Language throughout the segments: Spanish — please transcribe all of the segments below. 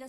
Solo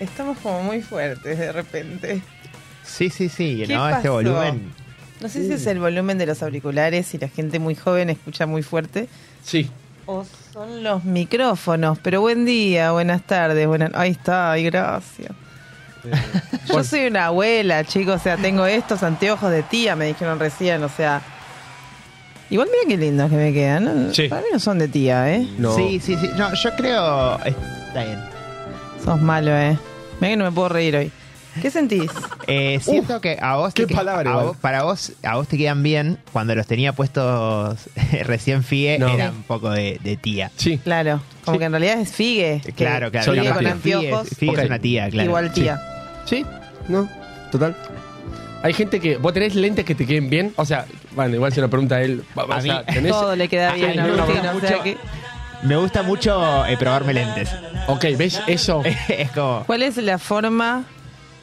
estamos como muy fuertes de repente. Sí, sí, sí, ¿Qué ¿no? Este volumen. No sé si es el volumen de los auriculares y la gente muy joven escucha muy fuerte. Sí. O son los micrófonos, pero buen día, buenas tardes, buenas... Ahí está, ay, gracias. Yo soy una abuela, chicos, o sea, tengo estos anteojos de tía, me dijeron recién, o sea... Igual mira qué lindos que me quedan, ¿no? Sí. Para mí no son de tía, ¿eh? No. Sí, sí, sí. No, yo creo. Está bien. Sos malo, ¿eh? Mira que no me puedo reír hoy. ¿Qué sentís? Eh, siento que a vos, qué te que- palabra, a igual. vos- para vos, a vos te quedan bien. Cuando los tenía puestos recién FIE, No. era un poco de, de tía. Sí. Claro, como Sí. que en realidad es Figue. que Claro, claro. Soy una pero tía. Figue es- anteojos. Figue es una tía, claro. Igual tía. Sí. No. Total. Hay gente que. ¿Vos tenés lentes que te queden bien? O sea, bueno, igual se lo pregunta a él. O A sea, mí- ¿tenés? Todo le queda bien a gusta o sea que- Me gusta mucho eh, probarme lentes. Ok, ¿ves eso? es como. ¿Cuál es la forma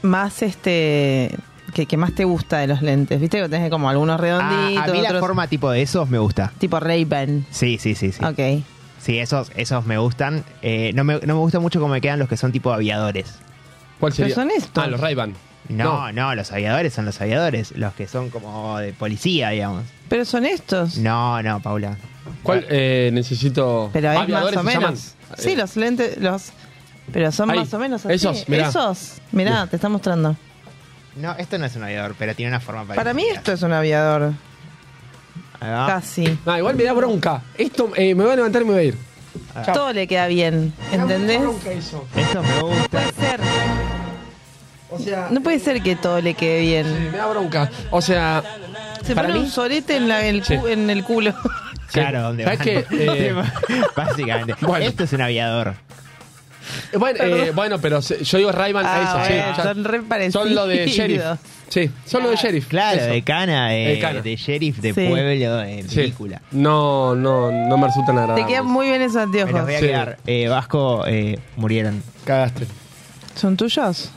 más este que, que más te gusta de los lentes? ¿Viste que tenés como algunos Ah, redonditos, a mí la forma tipo de esos me gusta. tipo Ray-Ban? Sí, sí, sí. sí. Ok. Sí, esos, esos me gustan. Eh, no, me, no me gusta mucho cómo me quedan los que son tipo aviadores. ¿Cuál Pero sería? son estos. Ah, los Ray-Ban. No, no, los aviadores son los aviadores. Los que son como de policía, digamos. Pero son estos. No, no, Paula. ¿Cuál eh, necesito? Pero es más ¿Aviadores o menos. Sí, Eh, los lentes, los. Pero son Ahí, más o menos así. esos, mirá. Esos. Mirá, te está mostrando. No, esto no es un aviador, pero tiene una forma parecida. Para mí esto es un aviador. Ahí va. Casi. No, igual me da bronca. Esto eh, me voy a levantar y me voy a ir. Chao. Todo le queda bien. ¿Entendés? Me da mucha bronca eso. Esto me gusta. Puede ser. O sea, No puede ser que todo le quede sí, bien. me da bronca. O sea, Se para pone mí- un sorete en, la- el, Sí. en el culo. Claro, donde ¿Sabes van. qué? Eh, Básicamente. Bueno. Esto es un aviador. Bueno, eh, bueno, pero se- yo digo Rayman Ah, eso, sí. bueno, ya- son re parecidos. Son lo de sheriff. Sí, son lo de sheriff. Claro, eso. de cana, de, De cana. de sheriff, de Sí. pueblo, de Sí. película. No, no, no me resultan Te agradables. quedan muy bien esos Me los anteojos. voy a Sí. quedar. Eh, Vasco, eh, murieron. Cagaste. ¿Son tuyos?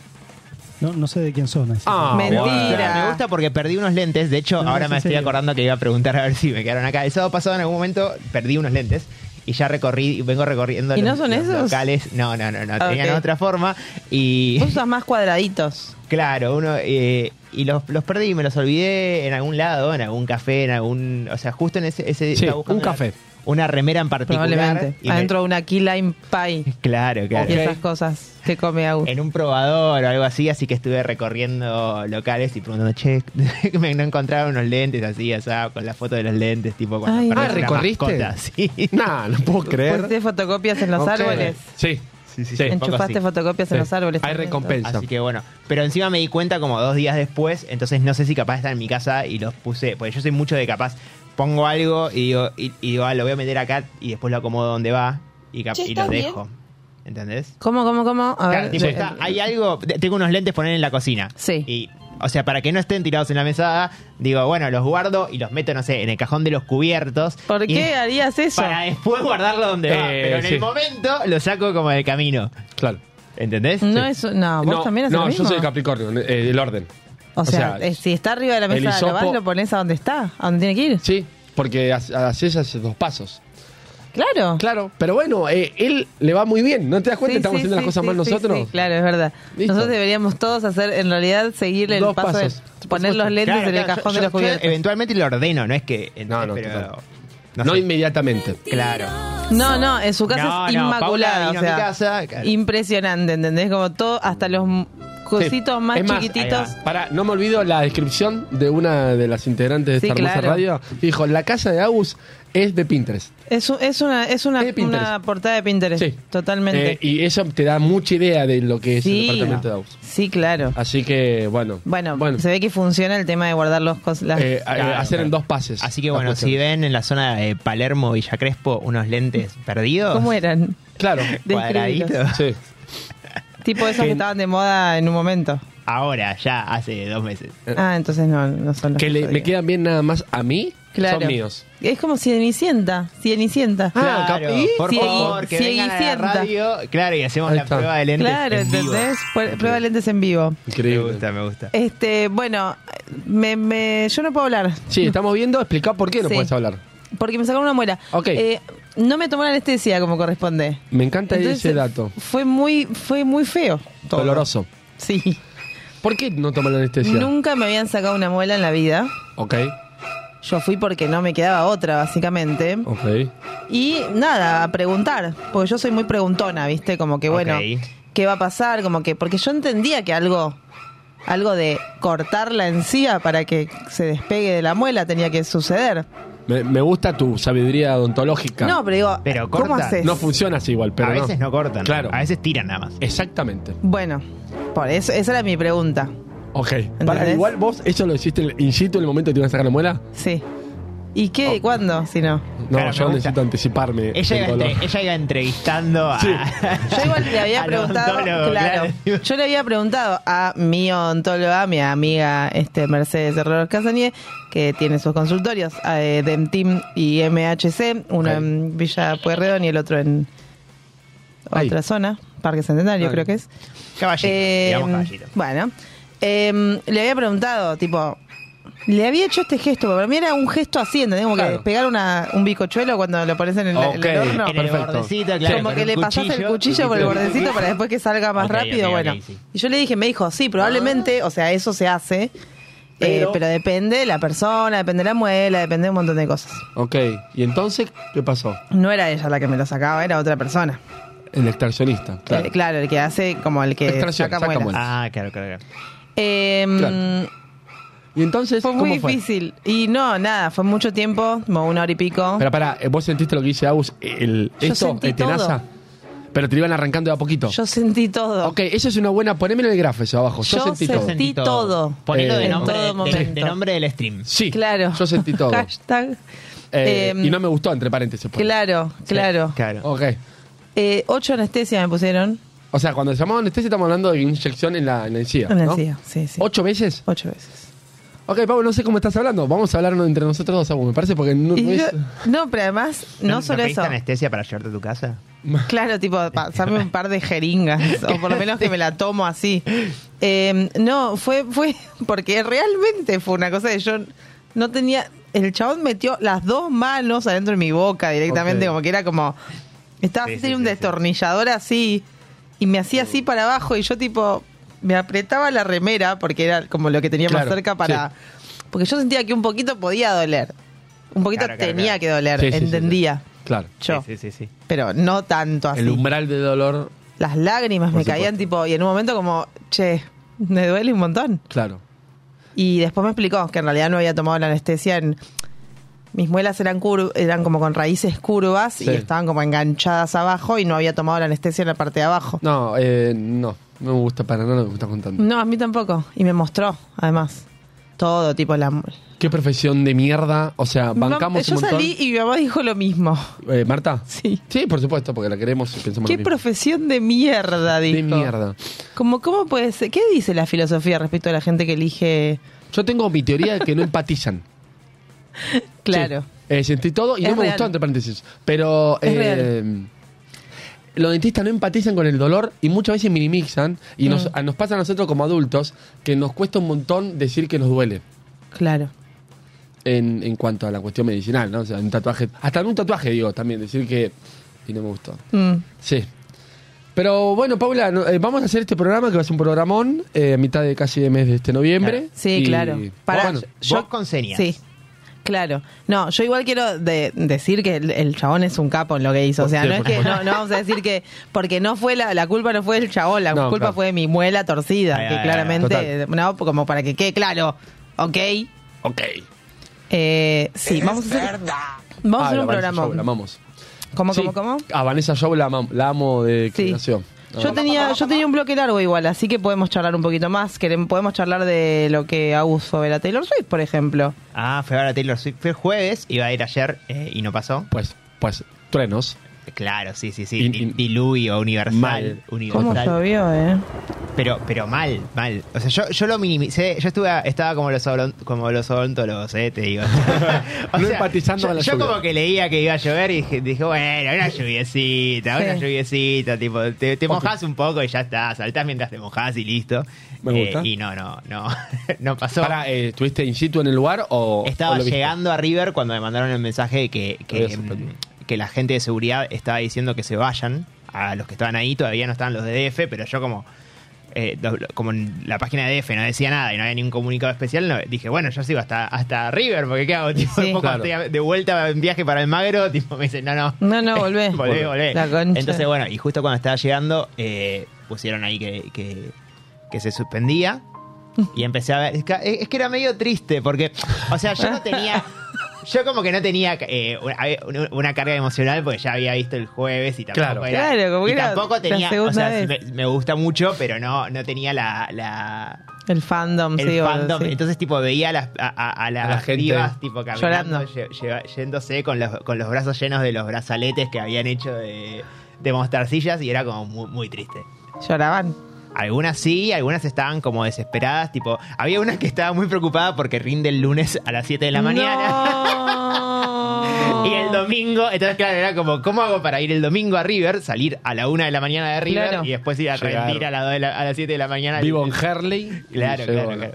No, no sé de quién son. así. Ah, Mentira. bueno. Me gusta porque perdí unos lentes. De hecho, No, ahora es me en estoy serio. acordando que iba a preguntar a ver si me quedaron acá. El sábado pasado, en algún momento, perdí unos lentes. Y ya recorrí, vengo recorriendo ¿Y no los, son los esos? locales. No, no, no, no. Ah, Tenían ok. otra forma. Y Vos usas más cuadraditos. claro, uno. eh, y los, los perdí, me los olvidé en algún lado, en algún café, en algún. O sea, justo en ese. ese Sí, estaba buscando un café. Una, remera en particular. Probablemente. Adentro de una key lime pie. Claro, claro. Y esas cosas que come Agus. en un probador o algo así, así que estuve recorriendo locales y preguntando, che, me no encontraron unos lentes así, o sea, con la foto de los lentes, tipo cuando Ay, Ah, ¿recorriste? mascota, sí. Nah, no puedo creer. ¿Pusiste fotocopias en los árboles? Sí, Sí, sí, sí. ¿Enchufaste fotocopias en los árboles? Hay recompensa. Así que bueno, pero encima me di cuenta como dos días después, entonces no sé si capaz está en mi casa y los puse, porque yo soy mucho de capaz, pongo algo y digo, y, y digo, ah, lo voy a meter acá y después lo acomodo donde va y, cap- y lo dejo. ¿Entendés? ¿Cómo, cómo, cómo? A Claro, ver. tipo, Sí. está- hay algo, tengo unos lentes poner en la cocina. Sí. Y, o sea, para que no estén tirados en la mesada, digo, bueno, los guardo y los meto, no sé, en el cajón de los cubiertos. ¿Por Y- qué harías eso? Para después guardarlo donde va. Eh, Pero en sí. el momento lo saco como del camino. Claro. ¿Entendés? No, es, no, vos no, también haces no lo mismo. yo soy Capricornio, eh, el orden. O sea, o sea, eh, si está arriba de la el mesa, lo vas, hisopo- lo pones a donde está, a donde tiene que ir. Sí, porque hace- haces esos dos pasos. Claro. Claro, pero bueno, eh, él le va muy bien. ¿No te das cuenta? Sí, Estamos sí, haciendo las cosas sí, mal sí, nosotros. sí, claro, es verdad. Listo. Nosotros deberíamos todos hacer, en realidad, seguir el Dos paso pasos. de poner los lentes Claro, en el cajón yo- de los cubiertos. eventualmente lo ordeno, no es que. No, no, pero, no No, sé. inmediatamente. Claro. No, no, en su casa No, es no, inmaculada. Paula o vino a mi casa, claro. impresionante, ¿entendés? Como todo, hasta los cositos Sí. más chiquititos. Para, no me olvido la descripción de una de las integrantes de Sí, esta hermosa claro. radio. Dijo, la casa de Agus es de Pinterest. Es, un- es una, es una, Es una portada de Pinterest. Sí. Totalmente. Eh, y eso te da mucha idea de lo que es Sí. el departamento de Agus. sí, claro. Así que, bueno. Bueno, se ve que funciona el tema de guardar los cos- las- eh, eh, Claro, hacer en dos pases. Así que bueno, cuestión. si ven en la zona de Palermo, Villa Crespo, unos lentes perdidos. ¿Cómo eran? Claro. Cuadraditos. Sí. Tipo esos que Que- estaban de moda en un momento. Ahora, ya, hace dos meses. Ah, entonces no, no son los Que le- yo me digo. quedan bien nada más a mí. Claro. Son míos. Es como Cenicienta. Cienicienta. Ah, claro, ¿y? por Sí, favor, que sí, vengan a la sienta. radio. Claro, y hacemos Ahí la está. prueba de lentes claro, en vivo. ¿entendés? Prueba de lentes en vivo. Me Increíble. gusta, me gusta. Este, bueno, me, me- yo no puedo hablar. Sí, estamos viendo, explica por qué no Sí. puedes hablar. Porque me sacaron una muela. Ok. Eh, no me tomó la anestesia como corresponde. Me encanta Entonces, ese dato. Fue muy, fue muy feo. todo. Doloroso. Sí. ¿Por qué no toman la anestesia? Nunca me habían sacado una muela en la vida. Ok, Yo fui porque no me quedaba otra, básicamente. ok. Y nada, a preguntar. Porque yo soy muy preguntona, ¿viste? Como que, bueno, Ok. ¿qué va a pasar? Como que, porque yo entendía que algo, algo de cortar la encía para que se despegue de la muela tenía que suceder. Me, me gusta tu sabiduría odontológica. No, pero digo, Pero ¿cómo corta. haces? No funciona así igual, pero a veces no. cortan. Claro. A veces tiran nada más. Exactamente. Bueno, por eso, esa era mi pregunta. Ok. Igual vos, ¿eso lo hiciste en- in situ en el momento que te iban a sacar la muela? Sí. ¿Y qué? Oh. ¿Cuándo? Si no. No, Claro, yo necesito gusta. anticiparme. Ella iba, del dolor. entre- ella iba entrevistando a. Sí. Yo igual le había al preguntado, odontólogo, claro, yo le había preguntado a mi odontóloga, mi amiga este Mercedes Herrero Casanier, que tiene sus consultorios, eh, Dentim y MHC, uno Ok. en Villa Pueyrredón y el otro en Ahí. otra zona, Parque Centenario Ahí. creo que es. Caballito. Eh, digamos caballito. bueno, eh, le había preguntado, tipo, le había hecho este gesto, pero para mí era un gesto así, ¿entendés? Como que Claro. pegar una, un bicochuelo cuando lo pones en el, en el Ok. horno. En el perfecto. bordecito, claro. como con que le pasás el cuchillo por el bordecito para después que salga más Ok, rápido. ok, bueno, ok, sí. y yo le dije, me dijo, sí, probablemente, o sea, eso se hace, eh, Pero- pero, depende de la persona, depende de la muela, depende de un montón de cosas. Ok. ¿Y entonces qué pasó? No era ella la que me lo sacaba, era otra persona. El extraccionista. Claro. Eh, claro, el que hace como el que Extracción, saca saca muelas. muelas. Ah, claro, claro. claro. Eh, Claro. Y entonces, Fue muy ¿cómo fue? difícil. Y no, nada, fue mucho tiempo, como una hora y pico. Pero pará, ¿vos sentiste lo que dice Agus? El, Yo ¿Esto? sentí ¿El tenaza? todo. Pero te lo iban arrancando de a poquito. Yo sentí todo. Ok, eso es una buena. Ponémelo en el grafo eso abajo. Yo, Yo sentí sentí- todo. Sentí todo. Ponelo Eh, de, En nombre, todo de- momento. de nombre del stream. Sí. Claro. Yo sentí todo. Hashtag. Eh, Em, y no me gustó, entre paréntesis. Claro, claro. Claro. Ok. Eh, ocho anestesias me pusieron O sea, cuando llamamos anestesia estamos hablando de inyección en la, en la encía. en la ¿no? encía. Sí, sí. ¿Ocho veces? Ocho veces. Ok, Pablo, no sé cómo estás hablando. Vamos a hablar entre nosotros dos, Abu, me parece, porque no, no yo- es- no, pero además, no, solo eso. anestesia para llevarte a tu casa? Claro, tipo, pasarme un par de jeringas, o por lo menos que me la tomo así. Eh, no, fue, fue porque realmente fue una cosa de yo no tenía. El chabón metió las dos manos adentro de mi boca directamente, como que era como. Estaba Sí, así, sí, un sí, sí. destornillador así, y me hacía así para abajo, y yo, tipo, me apretaba la remera, porque era como lo que tenía más cerca para. Porque yo sentía que un poquito podía doler. Un poquito Claro, claro, tenía claro. que doler, Sí, sí, sí, entendía. Claro. Yo. Sí, sí, sí. Pero no tanto así El umbral de dolor, las lágrimas me caían tipo y en un momento como che me duele un montón claro. y después me explicó que en realidad no había tomado la anestesia en mis muelas eran cur- eran como con raíces curvas Sí. y estaban como enganchadas abajo y no había tomado la anestesia en la parte de abajo No, eh, no. No me gusta para nada lo que me estás contando. no a mí tampoco y me mostró además todo tipo la Qué profesión de mierda. O sea, bancamos yo un montón. salí y mi mamá dijo lo mismo Eh, Marta. sí Sí, por supuesto, porque la queremos y pensamos qué lo mismo. profesión de mierda dijo De mierda. como cómo puede ser qué dice la filosofía respecto a la gente que elige Yo tengo mi teoría de que no empatizan. claro Sí. Eh, sentí todo y Es no me real. gustó, entre paréntesis. Pero Es eh, los dentistas no empatizan con el dolor y muchas veces minimizan. Y Mm. nos, a- nos pasa a nosotros como adultos que nos cuesta un montón decir que nos duele. claro En, en cuanto a la cuestión medicinal, ¿no? O sea, un tatuaje. Hasta en un tatuaje, digo, también, decir que. Y no me gustó. Mm. Sí. Pero bueno, Paula, no- eh, vamos a hacer este programa que va a ser un programón eh, a mitad de casi de mes de este noviembre. Sí, Y- claro. Para, bueno, yo- vos con señas. Sí. Claro. No, yo igual quiero de- decir que el, el chabón es un capo en lo que hizo. O sea, Sí, no es por que supuesto. no, no vamos a decir que porque no fue la, la culpa no fue del chabón, la No, culpa claro. fue de mi muela torcida, Ay, que ay, claramente no, como para que quede claro. ¿Ok? Ok. Eh, sí, vamos a hacer vamos a Ah, hacer la un programa. Show, la amamos. ¿Cómo, Sí. cómo, cómo? A Vanessa Show la, amam- la amo de que Sí. nació. Yo tenía, yo tenía un bloque largo igual, así que podemos charlar un poquito más. Podemos charlar de lo que Agus sobre la Taylor Swift, por ejemplo. Ah, fue ahora Taylor Swift. Fue el jueves, iba a ir ayer eh, y no pasó. Pues, pues, truenos. Claro, sí, sí, sí. Diluvio universal. Mal. ¿Cómo Universal. llovió, eh? Pero, pero mal, mal. O sea, yo, yo lo minimicé. Yo estuve, estaba como los, como los odontólogos, eh, te digo. O No empatizando yo, con la Yo lluvia. como que leía que iba a llover y dije, dije, bueno, una lluviecita, una lluviecita, tipo, te, te mojás un poco y ya está, saltás mientras te mojás y listo. Me Eh, gusta. y no, no, no, no pasó. Para, eh, ¿Estuviste in situ en el lugar o.? Estaba o lo viste? llegando a River cuando me mandaron el mensaje de que, que, que la gente de seguridad estaba diciendo que se vayan. A los que estaban ahí todavía no estaban los de DF, pero yo como eh, como en la página de DF no decía nada y no había ningún comunicado especial, no, dije, bueno, yo sigo hasta, hasta River, porque ¿qué hago? Tipo, Sí. Claro. estoy de vuelta en viaje para el Magro, tipo, me dicen, no, no. No, no, volvé. volvé, volvé. La concha. Entonces, bueno, y justo cuando estaba llegando, eh, pusieron ahí que, que, que se suspendía. Y empecé a ver. Es que era medio triste, porque, o sea, yo no tenía. Yo como que no tenía eh, una, una carga emocional porque ya había visto el jueves y tampoco Claro. era. Claro, como y era tampoco la tenía. O sea, vez. me, me gusta mucho, pero no, no tenía la. la El fandom, el sí, fandom. sí. Entonces, tipo, veía a las, a, a- a las A la gente pibas, tipo, caminando, llorando. lle- lle- yéndose con los, con los brazos llenos de los brazaletes que habían hecho de, de mostacillas y era como muy, muy triste. Lloraban. Algunas sí, algunas estaban como desesperadas, tipo, había una que estaba muy preocupada porque rinde el lunes a las 7 de la mañana. No. Y el domingo, entonces claro, era como, ¿cómo hago para ir el domingo a River? Salir a la 1 de la mañana de River Claro. y después ir a Llegar. rendir a, la dos de la- a las 7 de la mañana. Vivo en Herley. Claro, claro, la- claro.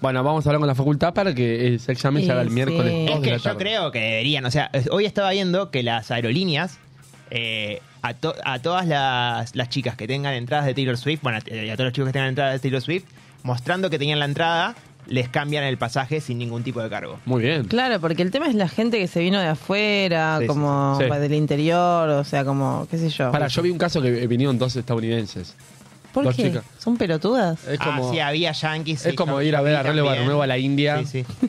Bueno, vamos a hablar con la facultad para que ese examen se haga el Sí, miércoles. sí. Es de que yo creo que deberían, o sea, hoy estaba viendo que las aerolíneas, eh, a, to- a todas las, las chicas que tengan entradas de Taylor Swift, bueno, a- y a todos los chicos que tengan entradas de Taylor Swift, mostrando que tenían la entrada, les cambian el pasaje sin ningún tipo de cargo. Muy bien. Claro, porque el tema es la gente que se vino de afuera, Sí, sí, como sí. del interior, o sea, como, qué sé yo. Para, yo vi un caso que vinieron dos estadounidenses. ¿Por dos qué? chicas. ¿Son pelotudas? Es como, ah, sí, había yankees. es como ir a ver a Relevo. Nuevo a la India, Sí, sí.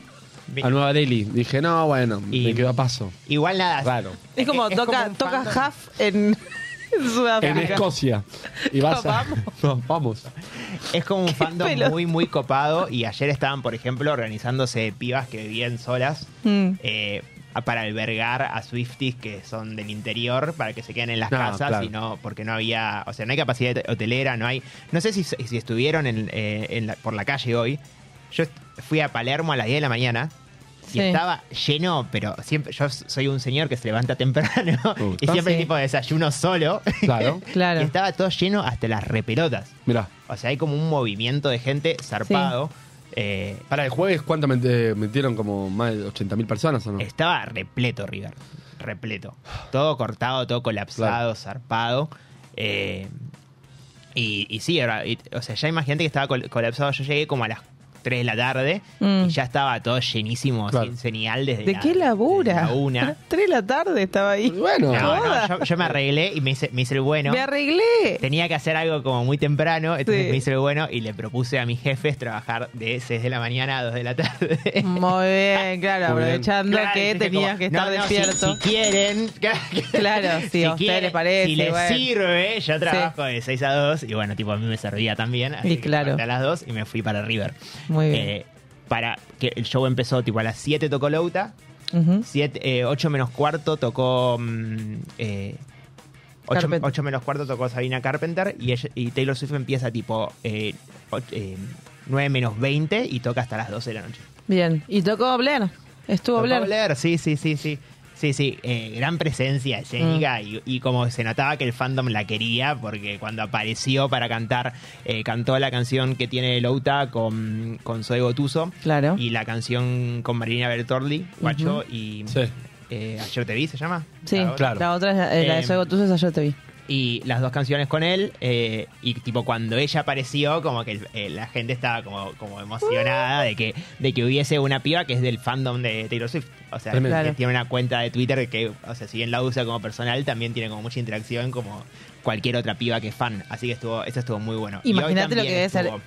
A Nueva Delhi. Dije, no, bueno, Y- me quedo a paso. Igual nada. Raro. Es como es toca, como un toca. Huff en, en En Sudáfrica. Escocia. Y vas a... Vamos. No, vamos. Es como un fandom pelota. muy, muy copado. Y ayer estaban, por ejemplo, organizándose pibas que vivían solas. Mm. eh, para albergar a Swifties que son del interior para que se queden en las Ah, casas claro. y no porque no había o sea no hay capacidad hotelera no hay no sé si, si estuvieron en, eh, en la- por la calle hoy yo est- fui a Palermo a las 10 de la mañana y Sí. estaba lleno, pero siempre yo soy un señor que se levanta temprano Uh, y siempre sí. tipo de desayuno solo. Claro. Claro. y estaba todo lleno hasta las repelotas. Mirá. O sea, hay como un movimiento de gente zarpado. Eh, Para el jueves, ¿cuánto eh, metieron? ¿Como más de 80.000 personas o no? estaba repleto River. Repleto. Todo cortado, todo colapsado, zarpado. Eh, y, y sí, y- o sea, ya imagínate que estaba col- colapsado. Yo llegué como a las 3 de la tarde Mm. y ya estaba todo llenísimo, Claro. sin señal desde ¿De la- qué labura? desde la una. Tres de la tarde estaba ahí. Bueno. No, no, Joda. yo, yo me arreglé y me hice, me hice el bueno. Me arreglé. Tenía que hacer algo como muy temprano, entonces Sí. me hice el bueno y le propuse a mis jefes trabajar de 6 de la mañana a 2 de la tarde. Muy bien, claro, aprovechando Claro, que tenías como, que estar no, no, si- despierto. Si, quieren. Claro, si a ustedes les parece, Si les bueno. sirve, yo trabajo de 6 a 2 y bueno, tipo a mí me servía también. Así Y que claro. a las 2 y me fui para River. Muy bien. Eh, para que el show empezó tipo a las 7 tocó Louta, Ujú. 8 menos cuarto tocó. mm, eh, 8, menos cuarto tocó Sabina Carpenter y, ella- y Taylor Swift empieza tipo eh, 9 menos 20 y toca hasta las 12 de la noche. Bien. ¿Y tocó Blair? Estuvo Tocó Blair. Blair, sí, sí, sí, sí. Sí, sí, eh, gran presencia escénica Mm. y, y como se notaba que el fandom la quería porque cuando apareció para cantar, eh, cantó la canción que tiene Louta con, con Zoe Gotuso Claro. y la canción con Marina Bertordi, Guacho, y Sí. eh, Ayer te vi, ¿se llama? Sí, La otra. Claro. la otra es la de Eh, Soy Gotusos, ayer te vi. Y las dos canciones con él eh, y tipo cuando ella apareció como que eh, la gente estaba como, como emocionada de que de que hubiese una piba que es del fandom de Taylor Swift o sea que Claro. tiene una cuenta de Twitter que o sea si bien la usa como personal también tiene como mucha interacción como cualquier otra piba que es fan así que estuvo eso estuvo muy bueno Y hoy Imagínate lo también que debe ser estuvo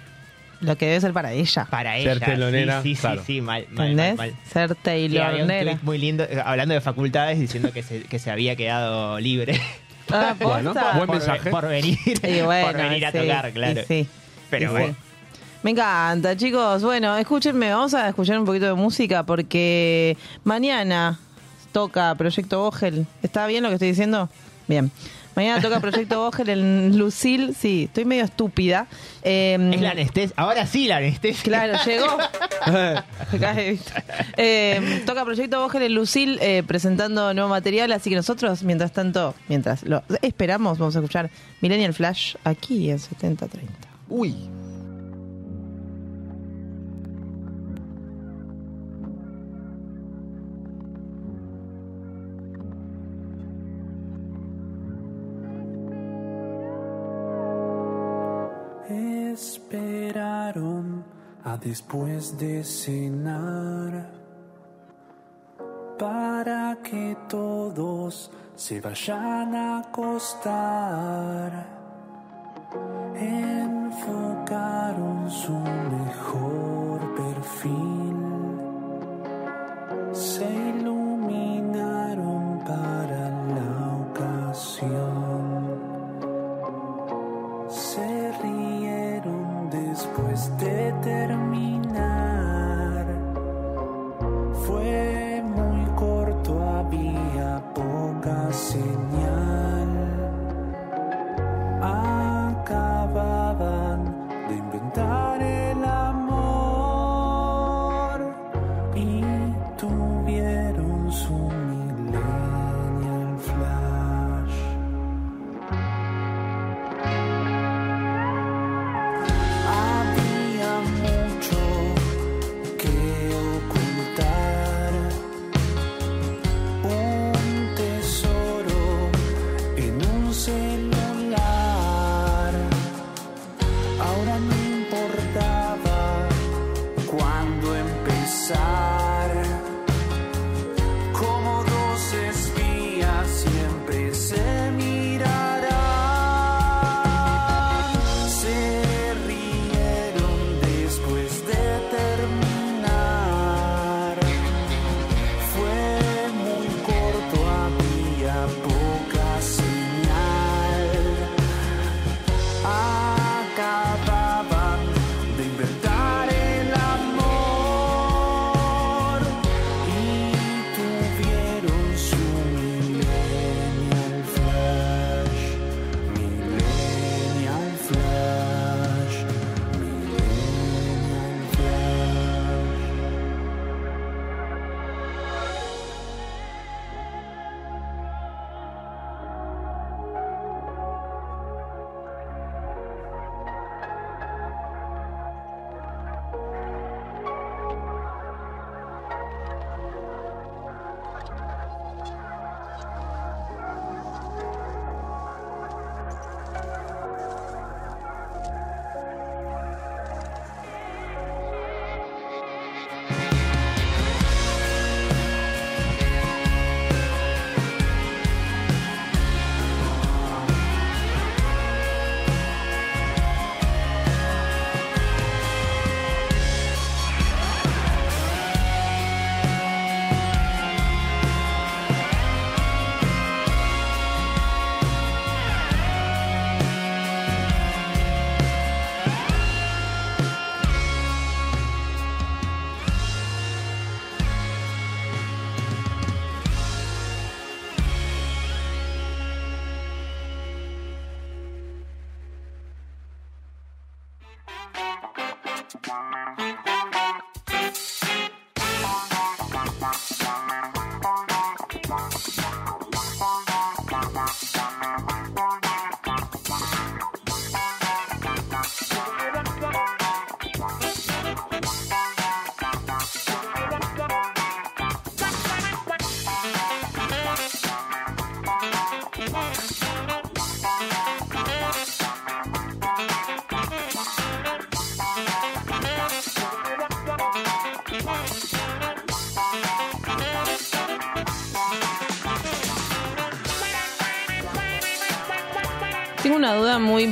Lo que debe ser para ella. para Ser ella telonera, sí sí claro. sí, sí mal, mal, ¿Entendés? mal, mal. Ser Sí, había un Taylor tweet muy lindo eh, hablando de facultades diciendo que se, que se había quedado libre Ah, buen por, mensaje. por venir Y bueno, por venir a sí, tocar claro y sí, Pero y sí. bueno. Me encanta, chicos. Bueno, escúchenme, vamos a escuchar un poquito de música porque mañana toca Proyecto Vogel. ¿Está bien lo que estoy diciendo? Bien. Mañana toca Proyecto Vogel en Lucil. Sí, estoy medio estúpida. Eh, Es la anestesia. Ahora sí la anestesia. Claro, llegó. Eh, toca Proyecto Vogel en Lucil eh, presentando nuevo material, así que nosotros, mientras tanto, mientras lo esperamos, vamos a escuchar Millennial Flash aquí en 7030. Uy. Después de cenar para que todos se vayan a acostar. Enfocaron su mejor perfil,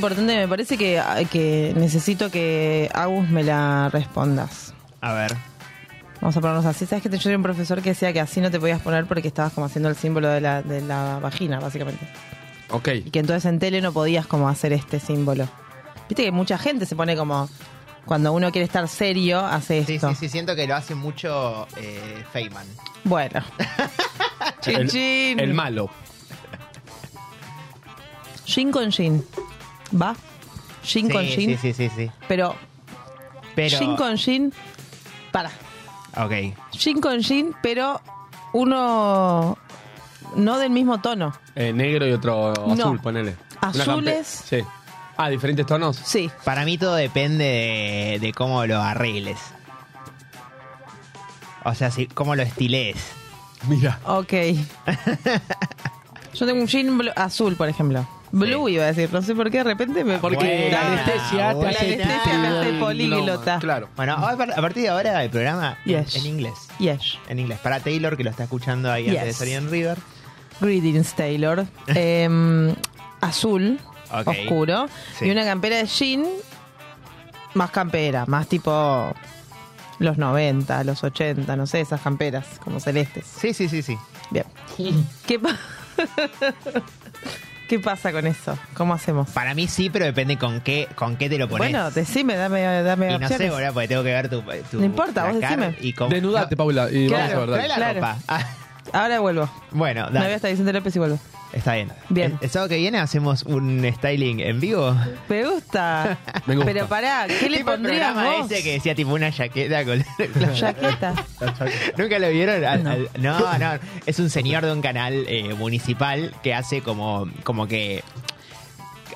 importante. Me parece que, que necesito que Agus me la respondas. A ver. Vamos a ponernos así. ¿Sabes que te- yo tenía un profesor que decía que así no te podías poner porque estabas como haciendo el símbolo de la, de la vagina, básicamente? Ok. Y que entonces en tele no podías como hacer este símbolo. Viste que mucha gente se pone como... Cuando uno quiere estar serio, hace Sí, esto. sí, sí, siento que lo hace mucho eh, Feynman. Bueno. chin, El, chin. el malo. Shin con Shin. ¿Va? Shin sí, con Shin. sí, sí, sí, sí. Pero, Pero. Shin con Shin. Para. Ok. Shin con Shin, pero uno. No del mismo tono. Eh, negro y otro No. azul, ponele. Azules. Sí. Ah, diferentes tonos. Sí. Para mí todo depende de, de cómo lo arregles. O sea, si, cómo lo estiles. Mira. Ok. Yo tengo un blu- azul, por ejemplo. Blue iba a decir. No sé por qué de repente me. Porque la anestesia te hace La anestesia me hace políglota. Claro. Bueno, a par- a partir de ahora el programa Yes. en inglés. Yes. En inglés. Para Taylor, que lo está escuchando ahí Yes. antes de salir en River. Greetings, Taylor. Em, azul, Ok. oscuro. Sí. Y una campera de jean, más campera, más tipo los 90, los 80, no sé, esas camperas como celestes. Sí, sí, sí, sí. Bien. ¿Qué, pa- ¿Qué pasa con eso? ¿Cómo hacemos? Para mí sí, pero depende con qué, con qué te lo pones. Bueno, decime, dame, dame y no opciones. sé, boludo, porque tengo que ver tu. tu No importa, vos placar decime. Y Desnudate, No, Paula, y Claro, vamos a ver. trae la Claro. ropa. Ah, Ahora vuelvo. bueno, Me dale. voy hasta Vicente López y vuelvo. Está bien. Bien. El, el sábado que viene hacemos un styling en vivo. Me gusta. Me gusta. Pero pará, ¿qué le Tipo pondrías vos? ese que decía tipo una chaqueta con... Chaqueta. ¿Nunca lo vieron? Al- No. al- no, no. Es un señor de un canal eh, municipal que hace como, como que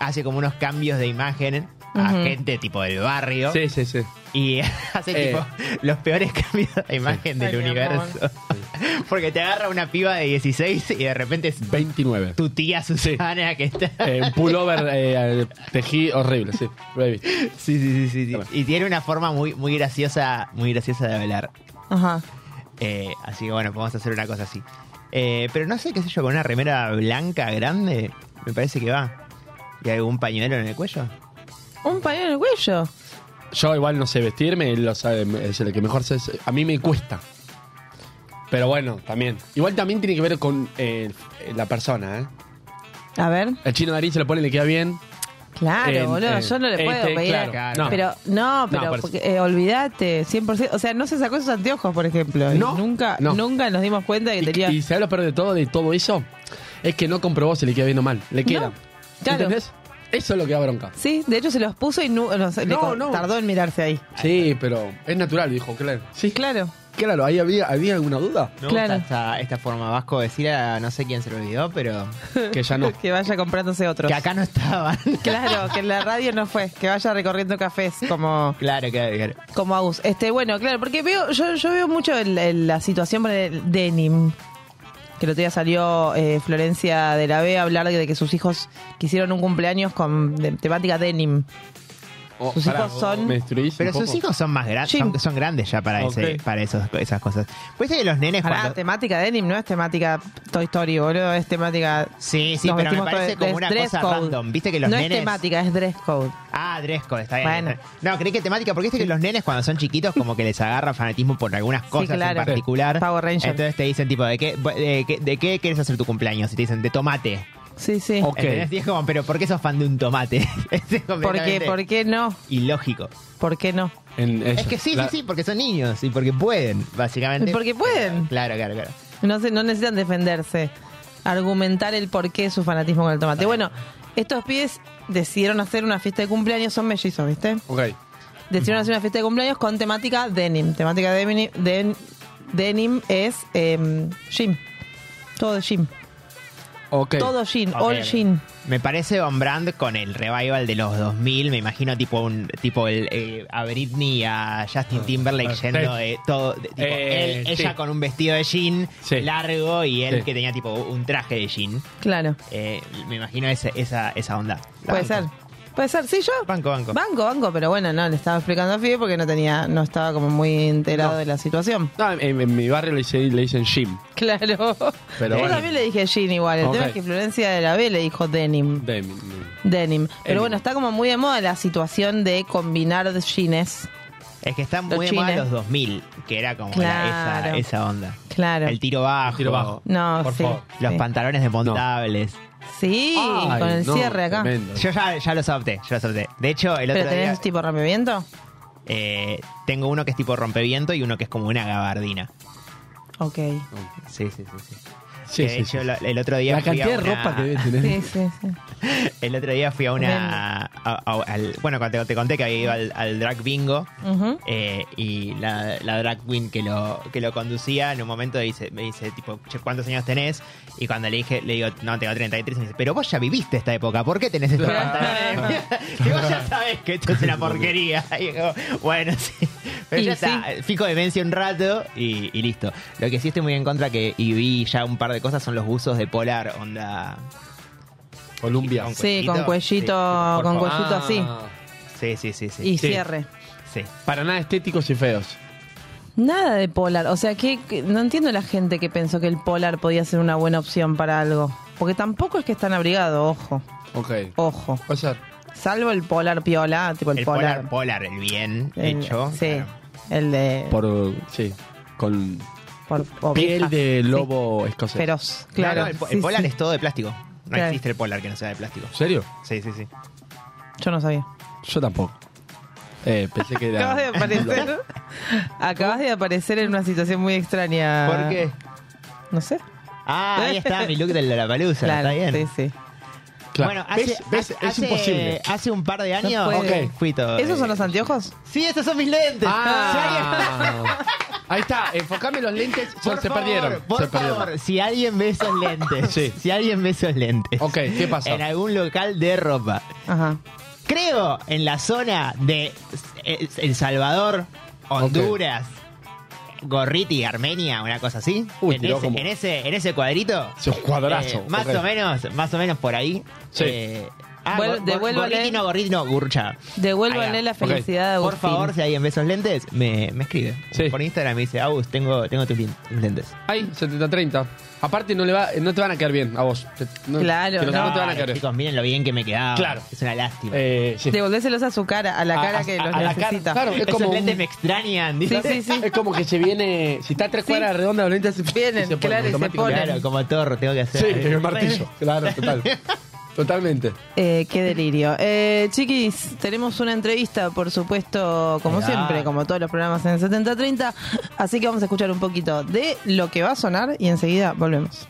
hace como unos cambios de imagen a gente tipo del barrio Sí, sí, sí. y hace Eh. tipo los peores cambios de imagen del Ay, universo. Porque te agarra una piba de 16 y de repente es 29. tu tía Susana que está... Eh, un pullover eh, tejí horrible. Sí, sí, sí, sí, sí. Y tiene una forma muy, muy graciosa, muy graciosa de hablar. Ajá. Eh, así que bueno, podemos hacer una cosa así. Eh, pero no sé, qué sé yo, con una remera blanca grande, me parece que va. ¿Y algún pañuelo en el cuello? Un pañuelo en el cuello. Yo igual no sé vestirme, él lo sabe, es el que mejor sé. A mí me cuesta. Pero bueno, también. Igual también tiene que ver con eh, la persona, ¿eh? A ver. El chino Darín se lo pone y le queda bien. Claro, En- boludo, en- yo no le puedo este, pedir. claro, no. Pero, no, pero eso. porque, eh, olvídate, 100%. O sea, no se sacó esos anteojos, por ejemplo. No, nunca, no. nunca nos dimos cuenta que Y, tenía. y ¿sabes lo peor de todo, de todo eso? Es que no comprobó si le queda bien o mal. Le queda. claro. ¿Entendés? Eso es lo que da bronca. Sí, de hecho se los puso y no, no le No, co- no. tardó en mirarse ahí. Sí, pero es natural, dijo, claro. Sí, Claro. claro, ahí había, había alguna duda. Me Claro. esta, esta forma vasco de decir a no sé quién se lo olvidó, pero Que ya no. que vaya comprándose otros. que acá no estaban. Claro, que en la radio no fue, que vaya recorriendo cafés como, claro, claro, claro. como Agus. Este, bueno, claro, porque veo, yo, yo veo mucho el- el- la situación por el denim. Que el otro día salió eh, Florencia de la B a hablar de que sus hijos quisieron un cumpleaños con de- temática denim. Oh, Sus pará, hijos son- ¿Me destruís Pero un sus poco? hijos son más grandes, son, son grandes ya para, ese, Ok. para esos, esas cosas. Pues que los nenes Pará, cuando... temática denim no es temática Toy Story, boludo, es temática... Sí, sí, nos pero me vestimos parece todo- como es una dress cosa code. random. Viste que los no nenes... es temática, es dress code. Ah, dress code, está bien. Bueno. No, creí que temática, porque viste que los nenes cuando son chiquitos como que les agarra fanatismo por algunas cosas claro. en particular. Power Ranger. Entonces te dicen tipo, ¿de qué, de, qué, de qué quieres hacer tu cumpleaños? Y te dicen, de tomate. Sí, sí. Ok. ¿Entendés? Y es como, pero ¿por qué sos fan de un tomate? es ¿Por qué, completamente ¿Por qué no? ilógico. ¿Por qué no? En Es que sí, La- sí, sí, porque son niños y porque pueden, básicamente. Porque pueden. Claro, claro, claro. No, se, no necesitan defenderse. Argumentar el porqué de su fanatismo con el tomate. Bueno, estos pies decidieron hacer una fiesta de cumpleaños, son mellizos, ¿viste? Ok. Decidieron hacer una fiesta de cumpleaños con temática denim. Temática denim, den- denim es eh, jean. Todo de jean. Todo jean, Ok, all jean. Me parece on brand con el revival de los 2000. Me imagino tipo un tipo el, eh, a Britney y a Justin Timberlake Ah, yendo sí. de todo. de- tipo, Eh, él- ella con un vestido de jean Sí. largo y él Sí. que tenía tipo un traje de jean. Claro. Eh, me imagino ese- esa, esa onda. Puede ser. Puede ser, sí, yo. Banco, banco. Banco, banco, pero bueno, no, le estaba explicando a Fide porque no tenía, no estaba como muy enterado No. de la situación. No, en, en mi barrio le, dice- le dicen Jim. Claro. Pero Yo bueno. también le dije jean igual. El tema es que Florencia de la B le dijo denim. De- Denim. Pero Denim. bueno, está como muy de moda la situación de combinar jeans. Es que están muy de moda los 2000, que era como la- esa, esa onda. Claro. El tiro bajo. tiro bajo. No, Por sí. favor. Los sí. pantalones desmontables. Sí, Ay, con el no, cierre acá. tremendo. Yo ya, ya los adopté, ya los adopté. De hecho, el ¿Pero otro tenés día tipo rompimiento? eh, tengo uno que es tipo rompeviento y uno que es como una gabardina. Ok. Sí, sí, sí. sí. Sí, Que sí, de sí, hecho, sí. la- el otro día La fui cantidad a de una- ropa que debe tener. Sí, sí, sí. El otro día fui a una. a- a- al- bueno, cuando te, te conté que había ido al, al drag bingo. Eh, y la, la drag queen que lo, que lo conducía en un momento dice, me dice, tipo, "Che, ¿cuántos años tenés? Y cuando le dije, le digo, no, tengo 33, y me dice, pero vos ya viviste esta época, ¿por qué tenés estos pantalones? y vos ya sabés que esto es una porquería. Y digo, bueno, sí. Pero sí. está, fico demencia un rato y, y listo. Lo que sí estoy muy en contra que, y vi ya un par de cosas, son los buzos de polar, onda... Columbia. Con Sí, con cuellito, Sí, con cuellito así. Ah, Sí, sí, sí, sí. Y Sí. cierre. Sí. Para nada estéticos y feos. Nada de polar. O sea, que que- no entiendo la gente que pensó que el polar podía ser una buena opción para algo. Porque tampoco es que están abrigados, ojo. Ok. Ojo. Puede ser. Salvo el polar piola, tipo el, El polar, polar, el bien El- hecho. Sí. claro. El de. Por, sí. Con por- por piel de Sí. lobo escocés. Feroz, claro. no, el, po- Sí, el polar sí. es todo de plástico. No Claro. existe el polar que no sea de plástico. ¿En serio? Sí, sí, sí. Yo no sabía. Yo tampoco. Eh, pensé que era. Acabas de aparecer. Acabas de aparecer en una situación muy extraña. ¿Por qué? No sé. Ah, ahí está mi look del de la palusa. Claro, está bien. sí, sí. Claro. Bueno, hace, ¿Ves? ¿Ves? hace- Es imposible. Hace un par de años puede. Ok. fui todo. ¿Esos son eh, los anteojos? Sí, esos son mis lentes. Ah. Ahí está, enfocame los lentes. Se, Por se favor, perdieron. Por se perdieron. favor, si alguien ve esos lentes, Sí. si alguien ve esos lentes Ok, ¿qué pasó? en algún local de ropa, Ajá. creo en la zona de El El Salvador, Honduras, Gorriti, Armenia, una cosa así. Uy, en, ese, como- en ese en ese cuadrito. Es un cuadrazo. eh, más o menos, más o menos por ahí. Sí. Eh, ah, Vuel- Gor- devuélvale. Gorriti no, Gorriti no, Gurcha. Devuélvanle Ahí la felicidad de Por Agustín. favor, si alguien ve esos lentes, me, me escribe. Sí. Por Instagram me dice, Agus, tengo, tengo tus lin- lentes. Ahí, 70-30. Aparte, no, le va, no te van a quedar bien a vos. Te- no- Claro, que los no. no te van a quedar bien. chicos, miren lo bien que me quedaba. Claro. Es una lástima. Eh, sí. Devolvéselos a su cara, a la A- cara a- que a- los a la cara, necesita. claro. es Esos como lentes un- me extrañan. Sí, dice. sí, sí. Es como que se viene. Si está a tres Sí. cuadras redonda, los lentes se Vienen, se ponen claro, y se automáticamente. ponen. Claro, como Thor, tengo que hacer. Sí, el martillo. Claro, total. Totalmente. Eh, qué delirio. Eh, chiquis, tenemos una entrevista, por supuesto, como siempre, como todos los programas en 7030. Así que vamos a escuchar un poquito de lo que va a sonar y enseguida volvemos.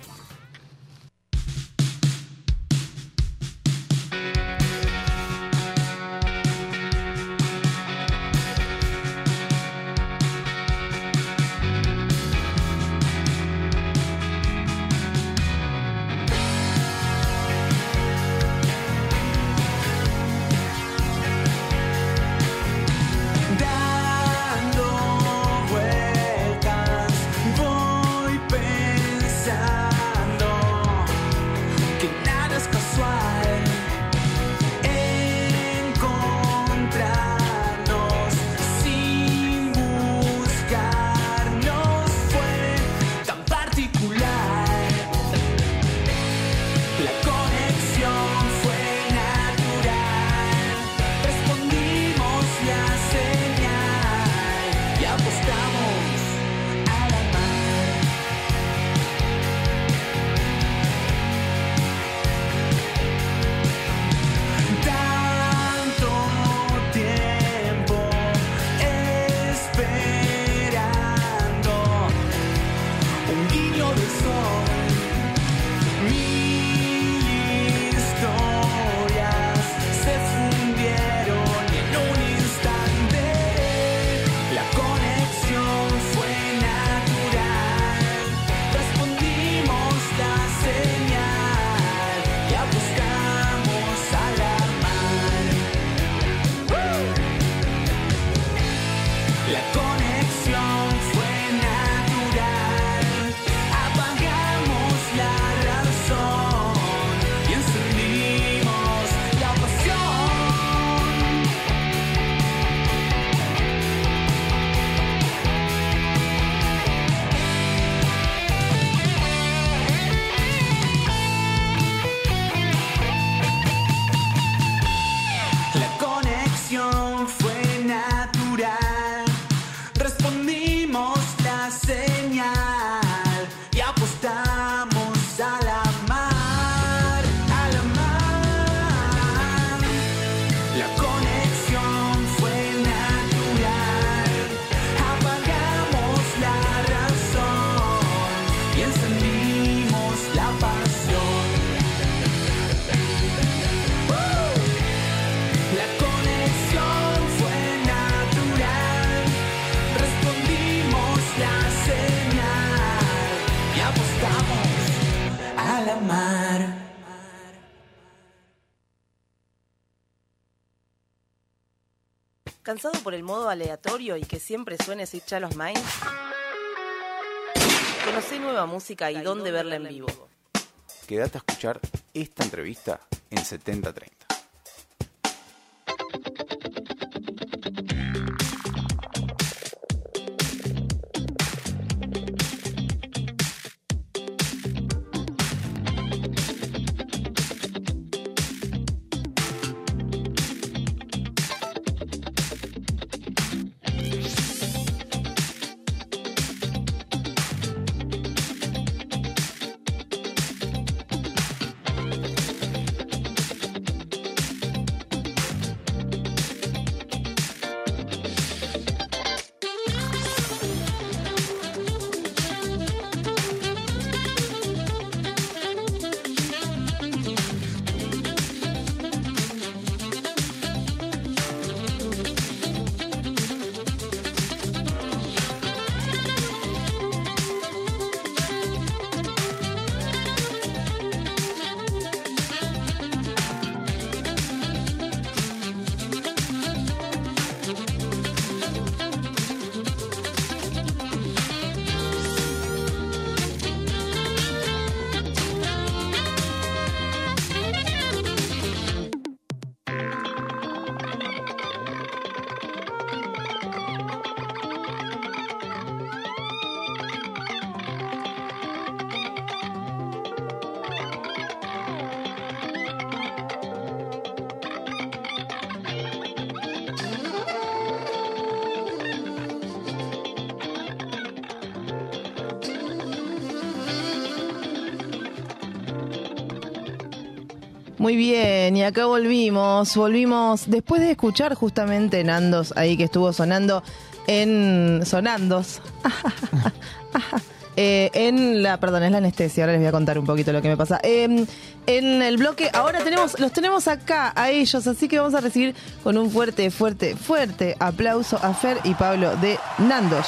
¿Cansado por el modo aleatorio y que siempre suene Sweet Child of Mine? Conocí nueva música y dónde verla en vivo. Quédate a escuchar esta entrevista en 7030. Muy bien, y acá volvimos, volvimos después de escuchar justamente Nandos ahí que estuvo sonando en Sonandos. Eh, en la, perdón, es la anestesia, ahora les voy a contar un poquito lo que me pasa. Eh, en el bloque, ahora tenemos, los tenemos acá a ellos, así que vamos a recibir con un fuerte, fuerte, fuerte aplauso a Fer y Pablo de Nandos.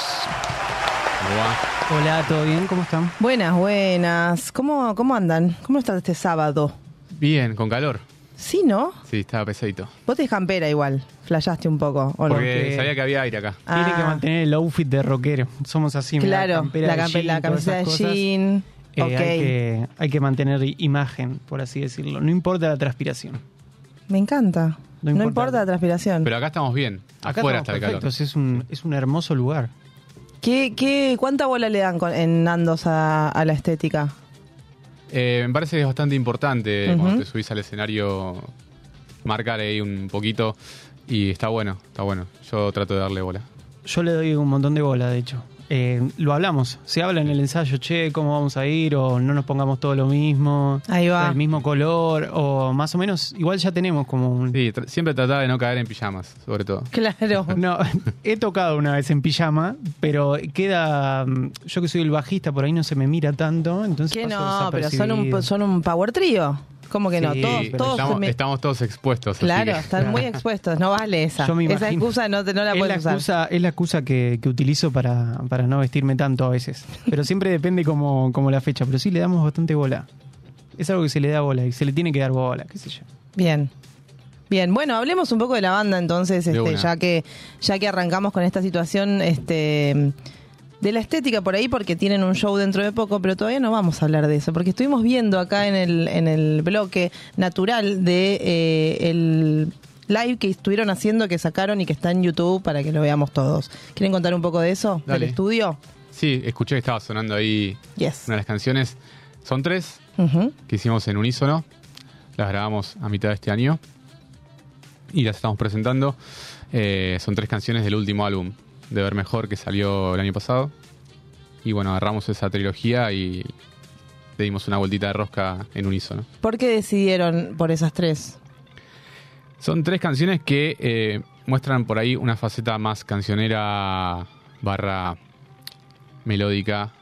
Hola, ¿todo bien? ¿Cómo están? Buenas, buenas. ¿Cómo, cómo andan? ¿Cómo está este sábado? Bien, con calor. Sí, ¿no? Sí, estaba pesadito. Vos te campera igual, flayaste un poco, ¿o no? Porque sabía que había aire acá. Tiene que Ah. mantener el outfit de rockero. Somos así. mira, Claro, campera la, de campe- jean, la camiseta de jean. Eh, ok, hay, que, hay que mantener imagen, por así decirlo. No importa la transpiración. me encanta. No No importa. la transpiración. Pero acá estamos bien. Acá Afuera estamos está el calor. perfectos, Es un, es un hermoso lugar. ¿Qué, qué, ¿Cuánta bola le dan con- en Nandos a, a la estética? Eh, me parece que es bastante importante cuando te subís al escenario marcar ahí un poquito y está bueno, está bueno. Yo trato de darle bola. Yo le doy un montón de bola, de hecho. Eh, lo hablamos. Se habla en el ensayo, che, ¿cómo vamos a ir? O no nos pongamos todo lo mismo. Ahí va. El mismo color. O más o menos, igual ya tenemos como un... Sí, siempre tratar de no caer en pijamas, sobre todo. Claro. No, he tocado una vez en pijama, pero queda. mm, Yo que soy el bajista, por ahí no se me mira tanto, entonces. ¿Qué paso no? Pero son un, son un power trío. ¿Cómo que no? Sí, todos, todos Estamos, me- estamos todos expuestos. así Claro, que- están muy expuestos. No vale esa. Yo me esa excusa no, te, no la es, puedes la usar. excusa, es la excusa que, que utilizo para, para no vestirme tanto a veces. Pero siempre depende como, como la fecha. Pero sí le damos bastante bola. Es algo que se le da bola y se le tiene que dar bola, qué sé yo. Bien. Bien, bueno, hablemos un poco de la banda entonces, este, ya que ya que arrancamos con esta situación este de la estética por ahí porque tienen un show dentro de poco, pero todavía no vamos a hablar de eso, porque estuvimos viendo acá en el en el bloque natural de eh, el live que estuvieron haciendo que sacaron y que está en YouTube para que lo veamos todos. ¿Quieren contar un poco de eso Dale. del estudio? Sí, escuché que estaba sonando ahí Yes. una de las canciones. Son tres que hicimos en unísono. Las grabamos a mitad de este año. Y las estamos presentando. Eh, son tres canciones del último álbum de Ver Mejor que salió el año pasado. Y bueno, agarramos esa trilogía y le dimos una vueltita de rosca en unísono. ¿Por qué decidieron por esas tres? Son tres canciones que eh, muestran por ahí una faceta más cancionera barra melódica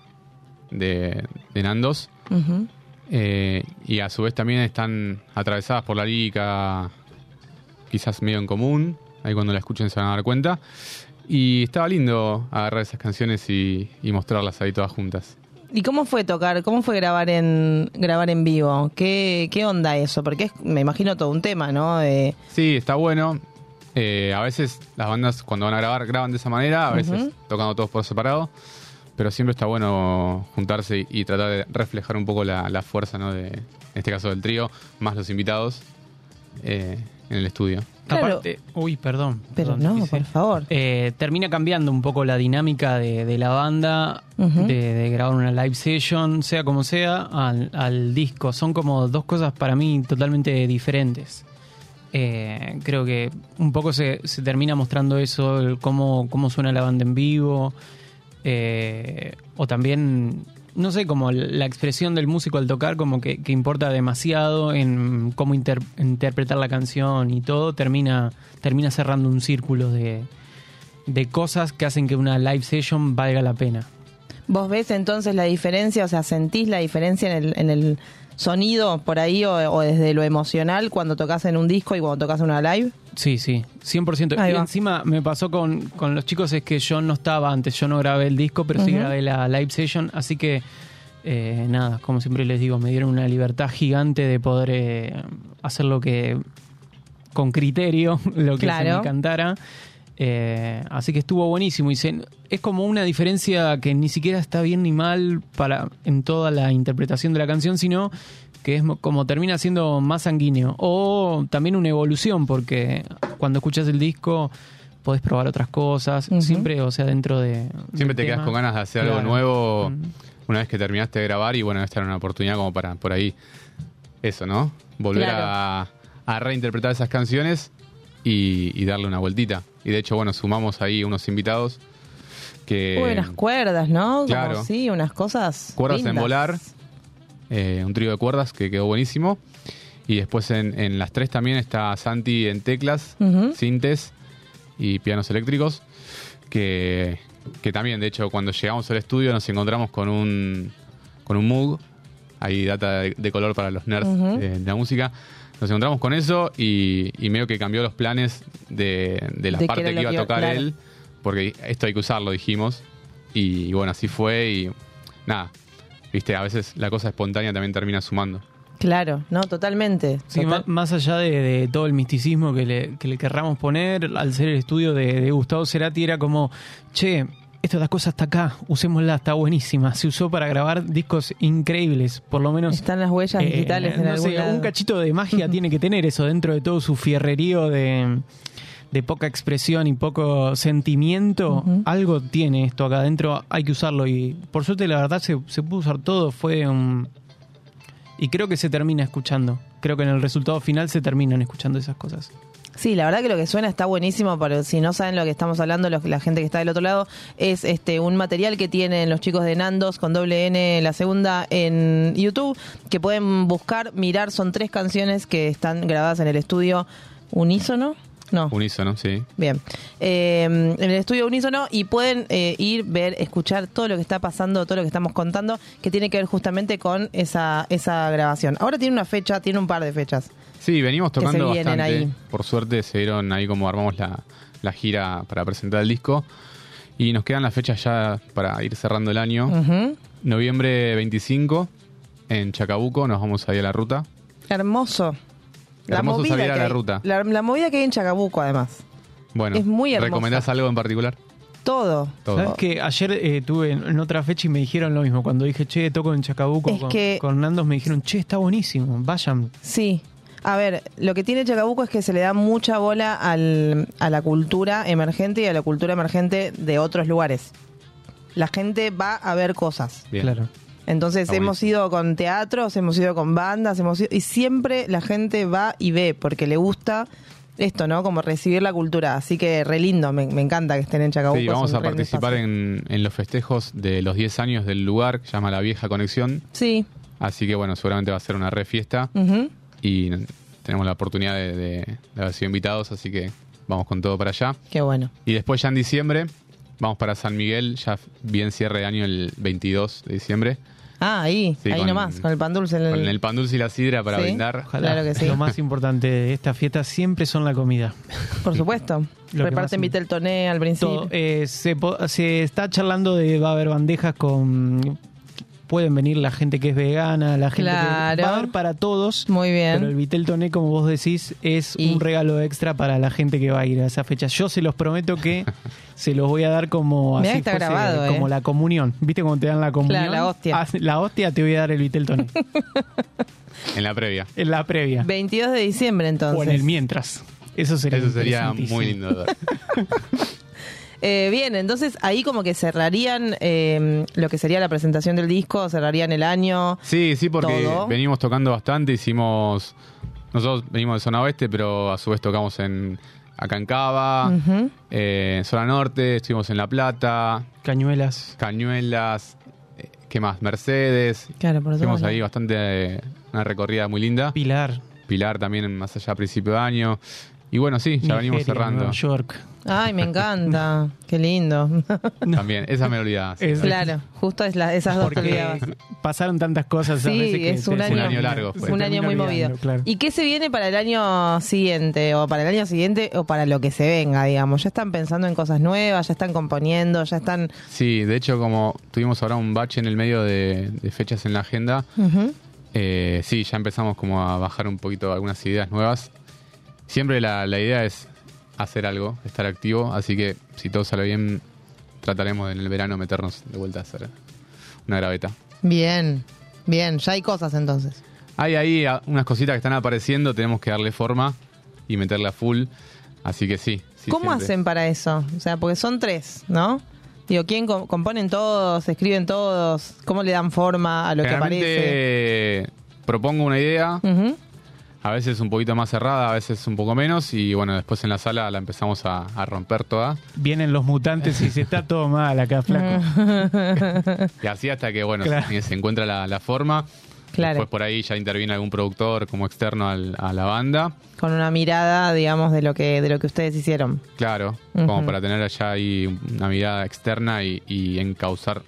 de, de Nandos. Ujú. Eh, y a su vez también están atravesadas por la lírica quizás medio en común. Ahí cuando la escuchen se van a dar cuenta. Y estaba lindo agarrar esas canciones y, y mostrarlas ahí todas juntas. ¿Y cómo fue tocar? ¿Cómo fue grabar en grabar en vivo? ¿Qué, qué onda eso? Porque es, me imagino todo un tema, ¿no? Sí, está bueno. Eh, a veces las bandas cuando van a grabar graban de esa manera, a veces tocando todos por separado, pero siempre está bueno juntarse y, y tratar de reflejar un poco la, la fuerza, ¿no? De, en este caso del trío, más los invitados eh, en el estudio. Claro. Aparte, uy, perdón. Pero perdón, no, por favor. Eh, termina cambiando un poco la dinámica de, de la banda, de, de grabar una live session, sea como sea, al, al disco. Son como dos cosas para mí totalmente diferentes. Eh, creo que un poco se, se termina mostrando eso, el cómo, cómo suena la banda en vivo, eh, o también, no sé, como la expresión del músico al tocar, como que, importa demasiado en cómo inter- interpretar la canción y todo, termina, termina cerrando un círculo de, de cosas que hacen que una live session valga la pena. ¿Vos ves entonces la diferencia? O sea, ¿sentís la diferencia en el, en el sonido por ahí o desde lo emocional cuando tocas en un disco y cuando tocas en una live? Sí, sí, 100%. Ahí y encima me pasó con, con los chicos es que yo no estaba antes, yo no grabé el disco, pero sí grabé la live session, así que eh, nada, como siempre les digo, me dieron una libertad gigante de poder eh, hacer lo que con criterio, lo que se me cantara. Eh, así que estuvo buenísimo y se- es como una diferencia que ni siquiera está bien ni mal para en toda la interpretación de la canción, sino que es mo- como termina siendo más sanguíneo o también una evolución porque cuando escuchas el disco podés probar otras cosas, siempre, o sea, dentro de Siempre te quedas con ganas de hacer Claro. algo nuevo una vez que terminaste de grabar y bueno, esta era una oportunidad como para por ahí eso, ¿no? Volver Claro. a, a reinterpretar esas canciones y, y darle una vueltita. Y de hecho, bueno, sumamos ahí unos invitados que... Uy, unas cuerdas, ¿no? Como, claro. sí, unas cosas. Cuerdas en lindas. volar, eh, un trío de cuerdas que quedó buenísimo. Y después en, en las tres también está Santi en teclas, sintes y pianos eléctricos. Que, que también, de hecho, cuando llegamos al estudio nos encontramos con un, con un Moog. Hay data de, de color para los nerds eh, de la música. Nos encontramos con eso y, y medio que cambió los planes de, de la De parte que iba a tocar claro. él. Porque esto hay que usarlo, dijimos. Y, bueno, así fue y nada. Viste, a veces la cosa espontánea también termina sumando. Claro, no, totalmente. Sí, Total- más allá de, de todo el misticismo que le, que le querramos poner, al ser el estudio de, de Gustavo Cerati, era como, che, esta la cosa está acá, usémosla, está buenísima. Se usó para grabar discos increíbles, por lo menos. Están las huellas eh, digitales en no algún sé, lado. un cachito de magia tiene que tener eso dentro de todo su fierrerío de, de poca expresión y poco sentimiento. Algo tiene esto acá adentro, hay que usarlo. Y por suerte, la verdad, se, se pudo usar todo. Fue un. Y creo que se termina escuchando. Creo que en el resultado final se terminan escuchando esas cosas. Sí, la verdad que lo que suena está buenísimo, pero si no saben lo que estamos hablando, los- la gente que está del otro lado, es este un material que tienen los chicos de Nandos con doble N la segunda en YouTube, que pueden buscar, mirar, son tres canciones que están grabadas en el estudio unísono. No. Unísono, sí. Bien. Eh, en el estudio Unísono y pueden eh, ir, ver, escuchar todo lo que está pasando, todo lo que estamos contando, que tiene que ver justamente con esa, esa grabación. Ahora tiene una fecha, tiene un par de fechas. Sí, venimos Que se tocando bastante. ahí. Por suerte se dieron ahí como armamos la, la gira para presentar el disco. Y nos quedan las fechas ya para ir cerrando el año. Noviembre 25 en Chacabuco, nos vamos ahí a la ruta. Hermoso. Hermoso salir a que la hay- ruta. La, la movida que hay en Chacabuco, además. Bueno, Es muy hermosa. ¿recomendás algo en particular? Todo. Todo. ¿Sabes que Ayer eh, tuve en, en otra fecha y me dijeron lo mismo. Cuando dije, che, toco en Chacabuco Es con, que- con Nandos, me dijeron, che, está buenísimo, vayan. Sí. A ver, lo que tiene Chacabuco es que se le da mucha bola al- a la cultura emergente y a la cultura emergente de otros lugares. La gente va a ver cosas. Bien. Claro. Entonces hemos ido con teatros, hemos ido con bandas, hemos ido, y siempre la gente va y ve porque le gusta esto, ¿no? Como recibir la cultura. Así que re lindo, me, me encanta que estén en Chacabuco. Sí, vamos a participar en, en los festejos de los 10 años del lugar que se llama La Vieja Conexión. Sí. Así que bueno, seguramente va a ser una re fiesta. Y tenemos la oportunidad de, de- de haber sido invitados, así que vamos con todo para allá. Qué bueno. Y después ya en diciembre, vamos para San Miguel, ya bien cierre de año el 22 de diciembre. Ah, ahí, Sí, ahí con- nomás, con el pan dulce. en el- Con el pan dulce y la sidra para Sí. brindar. Ojalá. Claro que sí. Lo más importante de esta fiesta siempre son la comida. Por supuesto. Lo que más Reparten me- Vitel Toné al principio. Todo, eh, se, po- se está charlando de va a haber bandejas con pueden venir la gente que es vegana, la gente Claro. que va a haber para todos. Muy bien. Pero el Vitel Toné, como vos decís, es Y- un regalo extra para la gente que va a ir a esa fecha. Yo se los prometo que se los voy a dar como así que está fuese grabado, como eh. la comunión. ¿Viste cómo te dan la comunión? Claro, la hostia. Ah, la hostia te voy a dar el Vitel Toné. En la previa. en la previa. 22 de diciembre entonces. O en el mientras. Eso sería Eso sería muy lindo. Eh, bien, entonces ahí como que cerrarían eh, lo que sería la presentación del disco, cerrarían el año. Sí, sí, porque Todo. venimos tocando bastante, hicimos... Nosotros venimos de zona oeste, pero a su vez tocamos en Aconcagua, Ujú. eh, en zona norte, estuvimos en La Plata, Cañuelas. Cañuelas, eh, ¿qué más? Mercedes. Claro, por Hicimos ahí bastante, eh, una recorrida muy linda. Pilar. Pilar también más allá a principio de año. Y bueno, sí, ya venimos cerrando. Nueva York. Ay, me encanta. Qué lindo. También, esa melodía. sí. Es- claro, justo es la- esas dos olvidabas. pasaron tantas cosas a Sí, veces que es te- un año- Un año largo fue. Un año muy movido. claro. ¿Y qué se viene para el año siguiente? O para el año siguiente o para lo que se venga, digamos. ¿Ya están pensando en cosas nuevas? ¿Ya están componiendo? ¿Ya están...? Sí, de hecho, como tuvimos ahora un bache en el medio de, de fechas en la agenda, eh, sí, ya empezamos como a bajar un poquito algunas ideas nuevas. Siempre la, la idea es hacer algo, estar activo, así que si todo sale bien, trataremos en el verano meternos de vuelta a hacer una graveta. Bien, bien. Ya hay cosas entonces. Hay ahí unas cositas que están apareciendo, tenemos que darle forma y meterla full, así que sí. sí, ¿Cómo siempre. hacen para eso? O sea, porque son tres, ¿no? Digo, ¿quién co- componen todos? ¿Escriben todos? ¿Cómo le dan forma a lo que aparece? Propongo una idea. A veces un poquito más cerrada, a veces un poco menos, y bueno, después en la sala la empezamos a, a romper toda. Vienen los mutantes y se está todo mal acá, flaco. Y así hasta que, bueno, Claro. se, se encuentra la, la forma. Claro. Después por ahí ya interviene algún productor como externo al- a la banda. Con una mirada, digamos, de lo que de lo que ustedes hicieron. Claro, como para tener allá ahí una mirada externa y, y encauzar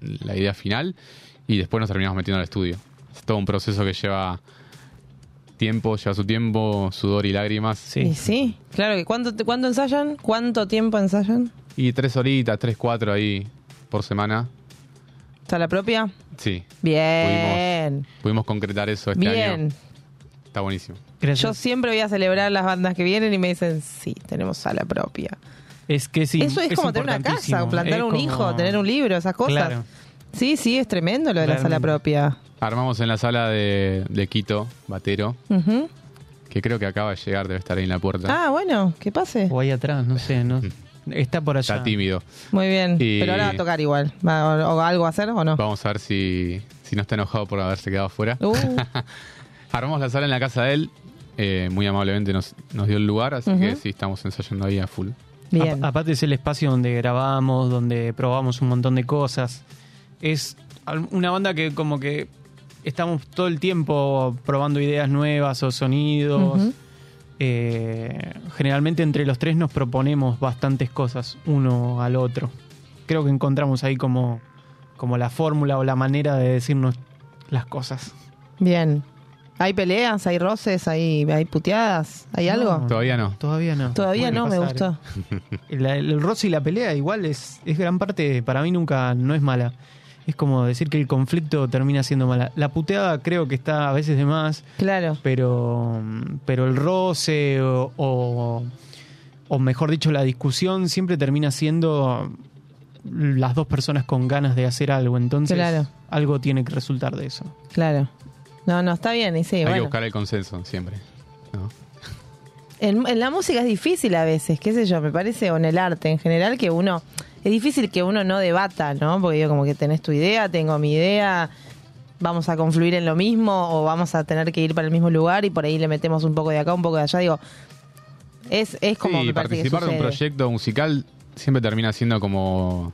la idea final. Y después nos terminamos metiendo al estudio. Es todo un proceso que lleva tiempo, lleva su tiempo, sudor y lágrimas. Y sí, claro que ¿cuánto, te- ¿cuánto ensayan? ¿Cuánto tiempo ensayan? Y tres horitas, tres, cuatro ahí por semana. ¿Está la propia? Sí, Bien, pudimos concretar eso este bien. año. Está buenísimo. Yo siempre voy a celebrar las bandas que vienen y me dicen, sí, tenemos sala propia. Es que sí. Eso es, como tener una casa, plantar Es un como- hijo, tener un libro, esas cosas. Claro. Sí, sí, es tremendo lo de la sala propia. Armamos en la sala de, de Quito, Batero, que creo que acaba de llegar, debe estar ahí en la puerta. Ah, bueno, que pase. O ahí atrás, no sé. No, está por allá. Está tímido. Muy bien. Y- Pero ahora va a tocar igual. ¿Va, o, o algo a hacer o no? Vamos a ver si, si no está enojado por haberse quedado afuera. Uh, Armamos la sala en la casa de él. eh, muy amablemente nos, nos dio el lugar, así que sí, estamos ensayando ahí a full. bien. A- aparte es el espacio donde grabamos, donde probamos un montón de cosas. Es una banda que como que estamos todo el tiempo probando ideas nuevas o sonidos. Eh, generalmente entre los tres nos proponemos bastantes cosas uno al otro. Creo que encontramos ahí como, como la fórmula o la manera de decirnos las cosas. Bien. ¿Hay peleas? ¿Hay roces? ¿Hay, hay puteadas? ¿Hay algo? Todavía no. Todavía no. Todavía no, me gustó. El, el roce y la pelea igual es, es gran parte, para mí nunca no es mala. Es como decir que el conflicto termina siendo mala. La puteada creo que está a veces de más, Claro. pero, pero el roce o, o, o mejor dicho la discusión siempre termina siendo las dos personas con ganas de hacer algo. Entonces Claro. algo tiene que resultar de eso. Claro. No, no, está bien, y sí, Hay que buscar el consenso siempre. ¿no? En, en la música es difícil a veces, qué sé yo, me parece, o en el arte en general, que uno. Es difícil que uno no debata, ¿no? Porque digo, como que tenés tu idea, tengo mi idea, vamos a confluir en lo mismo, o vamos a tener que ir para el mismo lugar y por ahí le metemos un poco de acá, un poco de allá. Digo, es, es como sí, me parece que participar de un proyecto musical siempre termina siendo como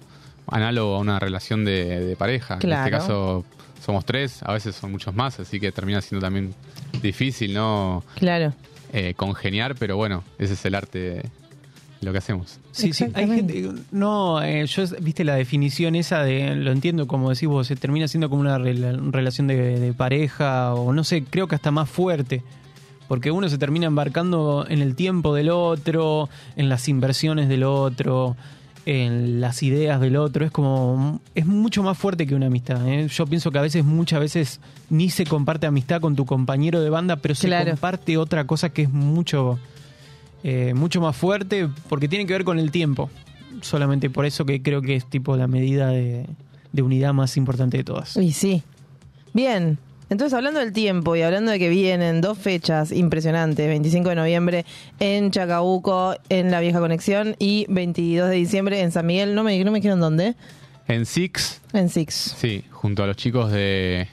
análogo a una relación de, de pareja. En Claro. este caso somos tres, a veces son muchos más, así que termina siendo también difícil, ¿no? Claro. Eh, congeniar, pero bueno, ese es el arte de lo que hacemos. Sí, sí, hay gente. No, eh, yo, viste la definición esa de. Lo entiendo como decís vos, se termina siendo como una rela- relación de, de pareja, o no sé, creo que hasta más fuerte. Porque uno se termina embarcando en el tiempo del otro, en las inversiones del otro. En las ideas del otro. Es como. Es mucho más fuerte que una amistad. ¿eh? Yo pienso que a veces, muchas veces, ni se comparte amistad con tu compañero de banda, pero se comparte otra cosa que es mucho. eh, mucho más fuerte porque tiene que ver con el tiempo. Solamente por eso que creo que es tipo la medida de, de unidad más importante de todas. Y sí. Bien. Entonces, hablando del tiempo y hablando de que vienen dos fechas impresionantes, 25 de noviembre en Chacabuco, en la Vieja Conexión, y 22 de diciembre en San Miguel, no me, no me dijeron dónde, En Six, en Six. sí, junto a los chicos de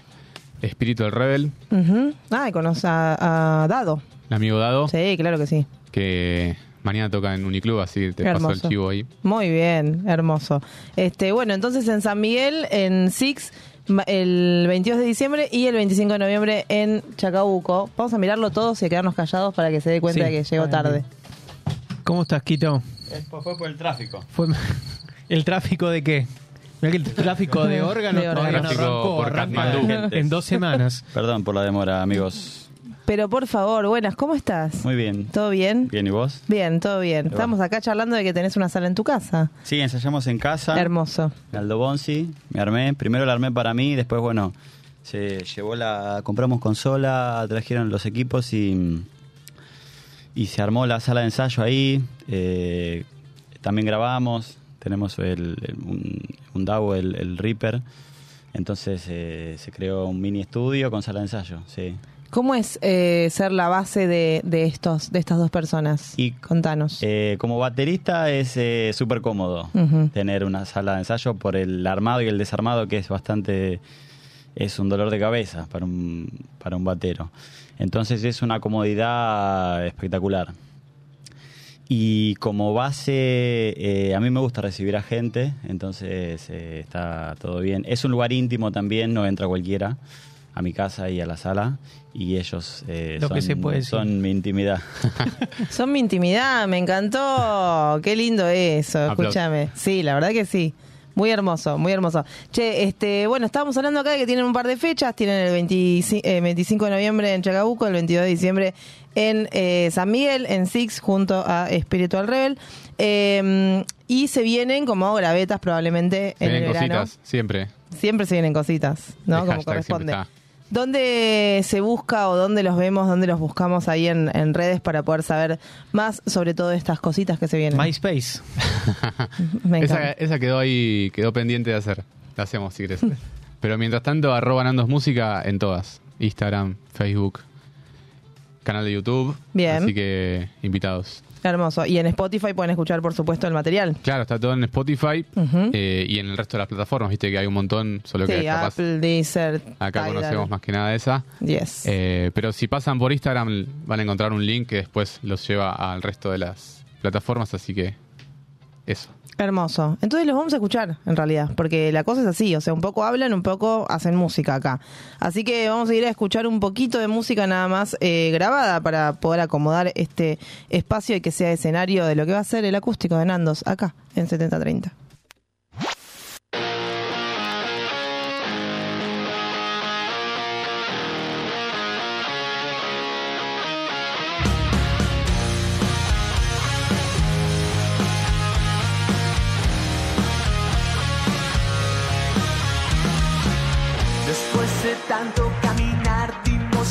Espíritu del Rebel, Ujú. Ah, y conoce a, a Dado. el amigo Dado, Sí, claro que sí. que mañana toca en Uniclub, así te paso el Hermoso. chivo ahí. Muy bien, hermoso. Este, bueno, entonces en San Miguel, en Six, el 22 de diciembre y el 25 de noviembre en Chacabuco. Vamos a mirarlo todos y a quedarnos callados para que se dé cuenta Sí. de que llegó tarde. ¿Cómo estás, Quito? Fue por el tráfico. Fue ¿El tráfico de qué? Mirá que el tráfico de órganos De todavía no órganos. Por Katmandú. en dos semanas. Perdón por la demora, amigos. Pero por favor, buenas, ¿cómo estás? Muy bien. ¿Todo bien? Bien, ¿y vos? Bien, todo bien. Estamos acá charlando de que tenés una sala en tu casa. Sí, ensayamos en casa. Hermoso. Aldo Bonzi, me armé. Primero la armé para mí, después, bueno, se llevó la. Compramos consola, trajeron los equipos y. Y se armó la sala de ensayo ahí. eh, también grabamos. Tenemos el, el- un, un DAW, el, el Reaper. Entonces eh, se creó un mini estudio con sala de ensayo, sí. ¿Cómo es eh, ser la base de, de estos, de estas dos personas? Y- Contanos. Eh, como baterista es eh, súper cómodo tener una sala de ensayo por el armado y el desarmado que es bastante es un dolor de cabeza para un para un batero. Entonces es una comodidad espectacular. Y como base eh, a mí me gusta recibir a gente entonces eh, está todo bien. Es un lugar íntimo también no entra cualquiera a mi casa y a la sala y ellos eh, Lo son, que se puede decir. son mi intimidad Son mi intimidad, me encantó. Qué lindo eso, Aplausos. escúchame. Sí, la verdad que sí. Muy hermoso, muy hermoso. Che, este, bueno, estábamos hablando acá de que tienen un par de fechas. Tienen el 25, eh, 25 de noviembre en Chacabuco, el 22 de diciembre en eh, San Miguel, en Six, junto a Spiritual Rebel. Eh, y se vienen como gravetas probablemente en Tienen el verano. cositas, siempre. Siempre se vienen cositas, ¿no? El Como corresponde. ¿Dónde se busca o dónde los vemos, dónde los buscamos ahí en, en redes para poder saber más sobre todo estas cositas que se vienen? MySpace. Me esa, esa quedó ahí, quedó pendiente de hacer. La hacemos si querés. Pero mientras tanto, arroba Nandos Música en todas. Instagram, Facebook, canal de YouTube. Bien. Así que invitados. Hermoso. Y en Spotify pueden escuchar, por supuesto, el material. Claro, está todo en Spotify eh, y en el resto de las plataformas. Viste que hay un montón, solo que capaz Apple, Deezer, acá Tidal. conocemos más que nada esa. Yes. Eh, pero si pasan por Instagram van a encontrar un link que después los lleva al resto de las plataformas, así que eso. Hermoso. Entonces los vamos a escuchar, en realidad, porque la cosa es así, o sea, un poco hablan, un poco hacen música acá. Así que vamos a ir a escuchar un poquito de música nada más eh, grabada para poder acomodar este espacio y que sea escenario de lo que va a ser el acústico de Nandos acá en 7030.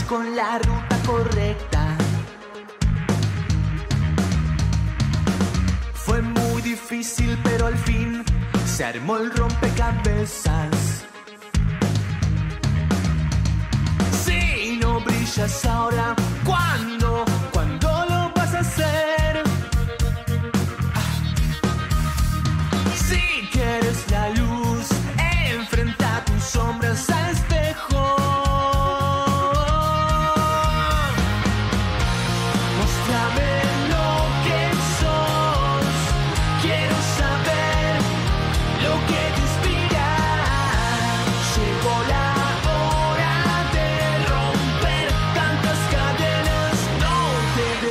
Con la ruta correcta. Fue muy difícil, pero al fin se armó el rompecabezas. Si no brillas ahora, ¿cuándo? ¿Cuándo lo vas a hacer? Si quieres la luz, enfrenta tus sombras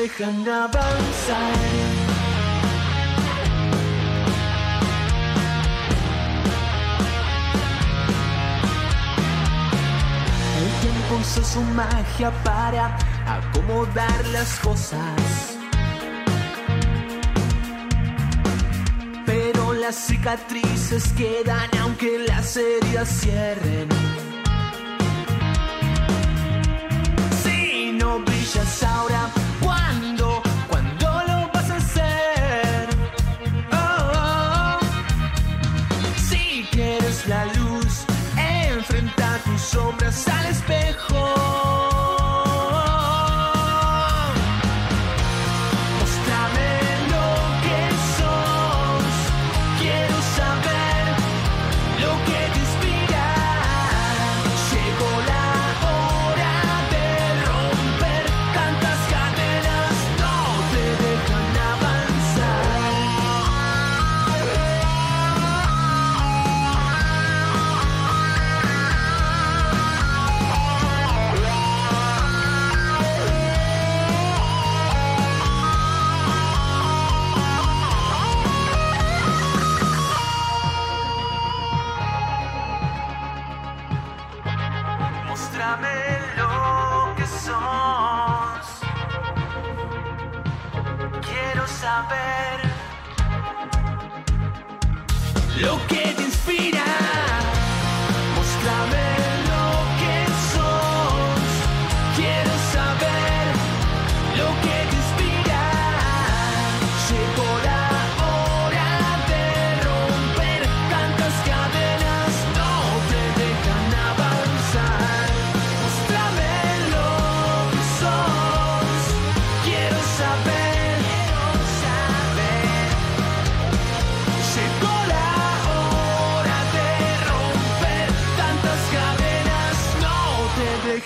dejan avanzar. El tiempo su magia para acomodar las cosas. Pero las cicatrices quedan aunque las heridas cierren. Si no brillas ahora,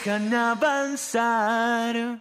dejan avanzar.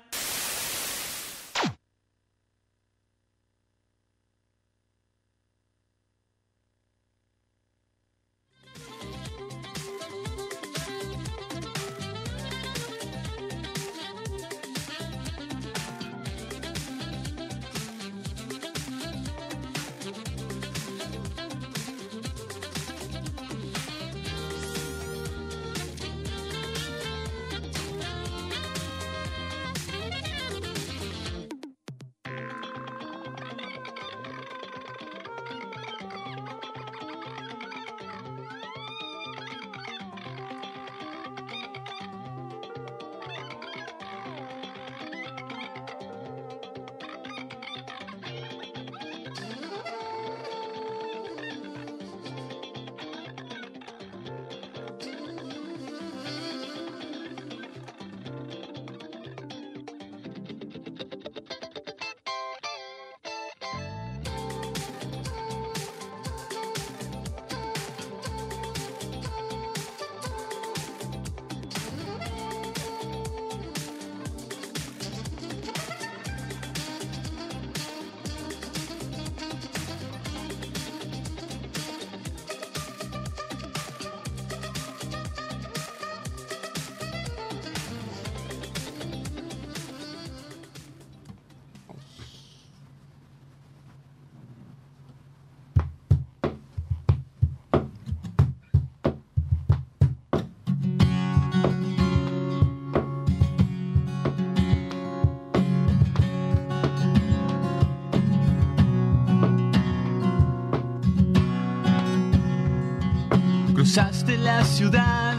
de la ciudad,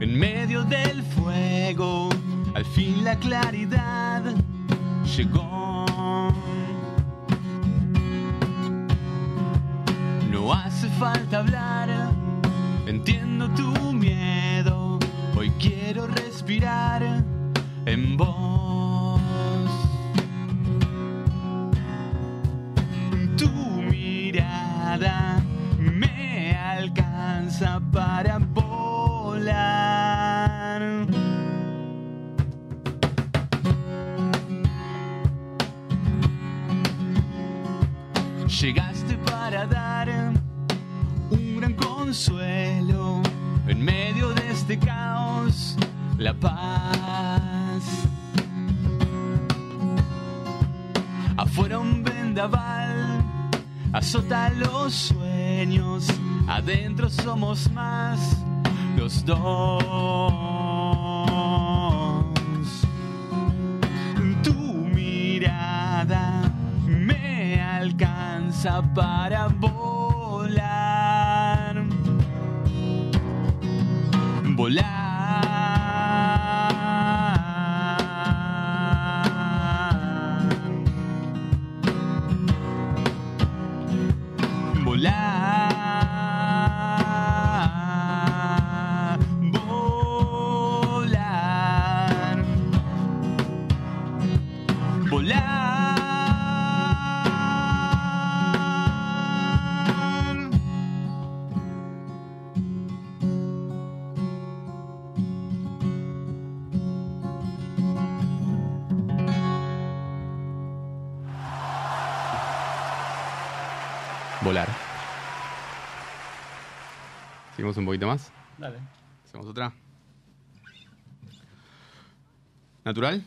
en medio del fuego, al fin la claridad poquito más? Dale. ¿Hacemos otra? ¿Natural?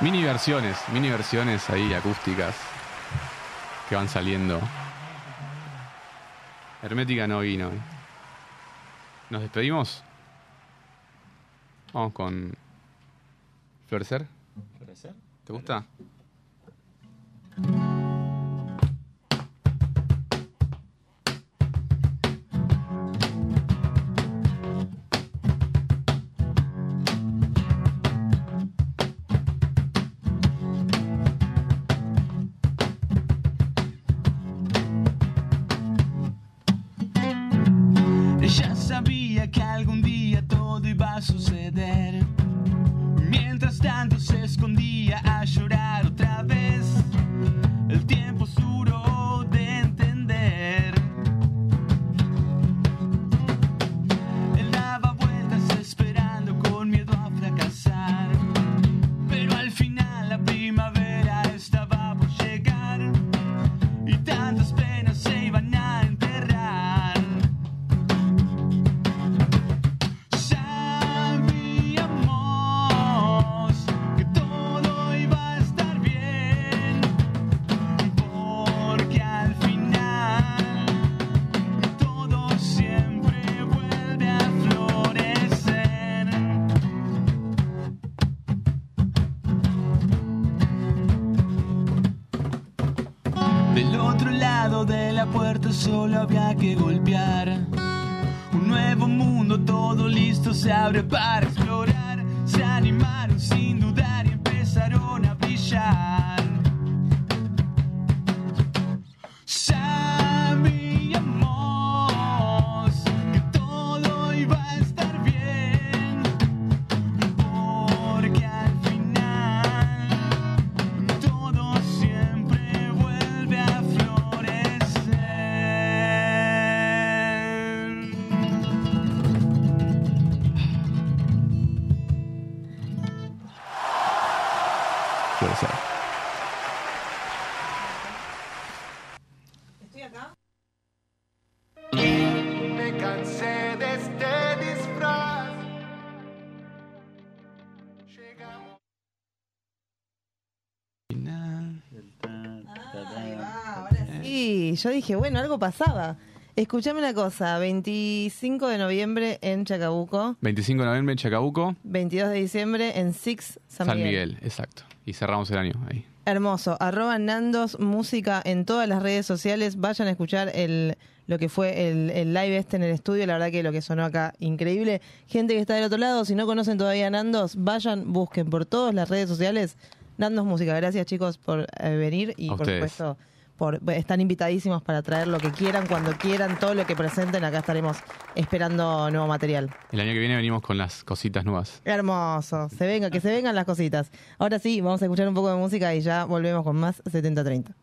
Mini versiones, mini versiones ahí acústicas que van saliendo. Hermética no vino. Eh. ¿Nos despedimos? Vamos con Florecer. ¿Florecer? ¿Te gusta? Yo dije, bueno, algo pasaba. Escuchame una cosa, 25 de noviembre en Chacabuco, 25 de noviembre en Chacabuco, 22 de diciembre en Six San, San Miguel. Miguel. exacto. Y cerramos el año ahí. Hermoso. Arroba Nandos Música en todas las redes sociales. Vayan a escuchar el, lo que fue el, el live este en el estudio. La verdad que lo que sonó acá, increíble. Gente que está del otro lado, si no conocen todavía a Nandos, vayan, busquen por todas las redes sociales Nandos Música. Gracias chicos por eh, venir y A por ustedes. supuesto por, están invitadísimos para traer lo que quieran, cuando quieran, todo lo que presenten. Acá estaremos esperando nuevo material. El año que viene venimos con las cositas nuevas. Hermoso. Se venga, que se vengan las cositas. Ahora sí, vamos a escuchar un poco de música y ya volvemos con más 7030.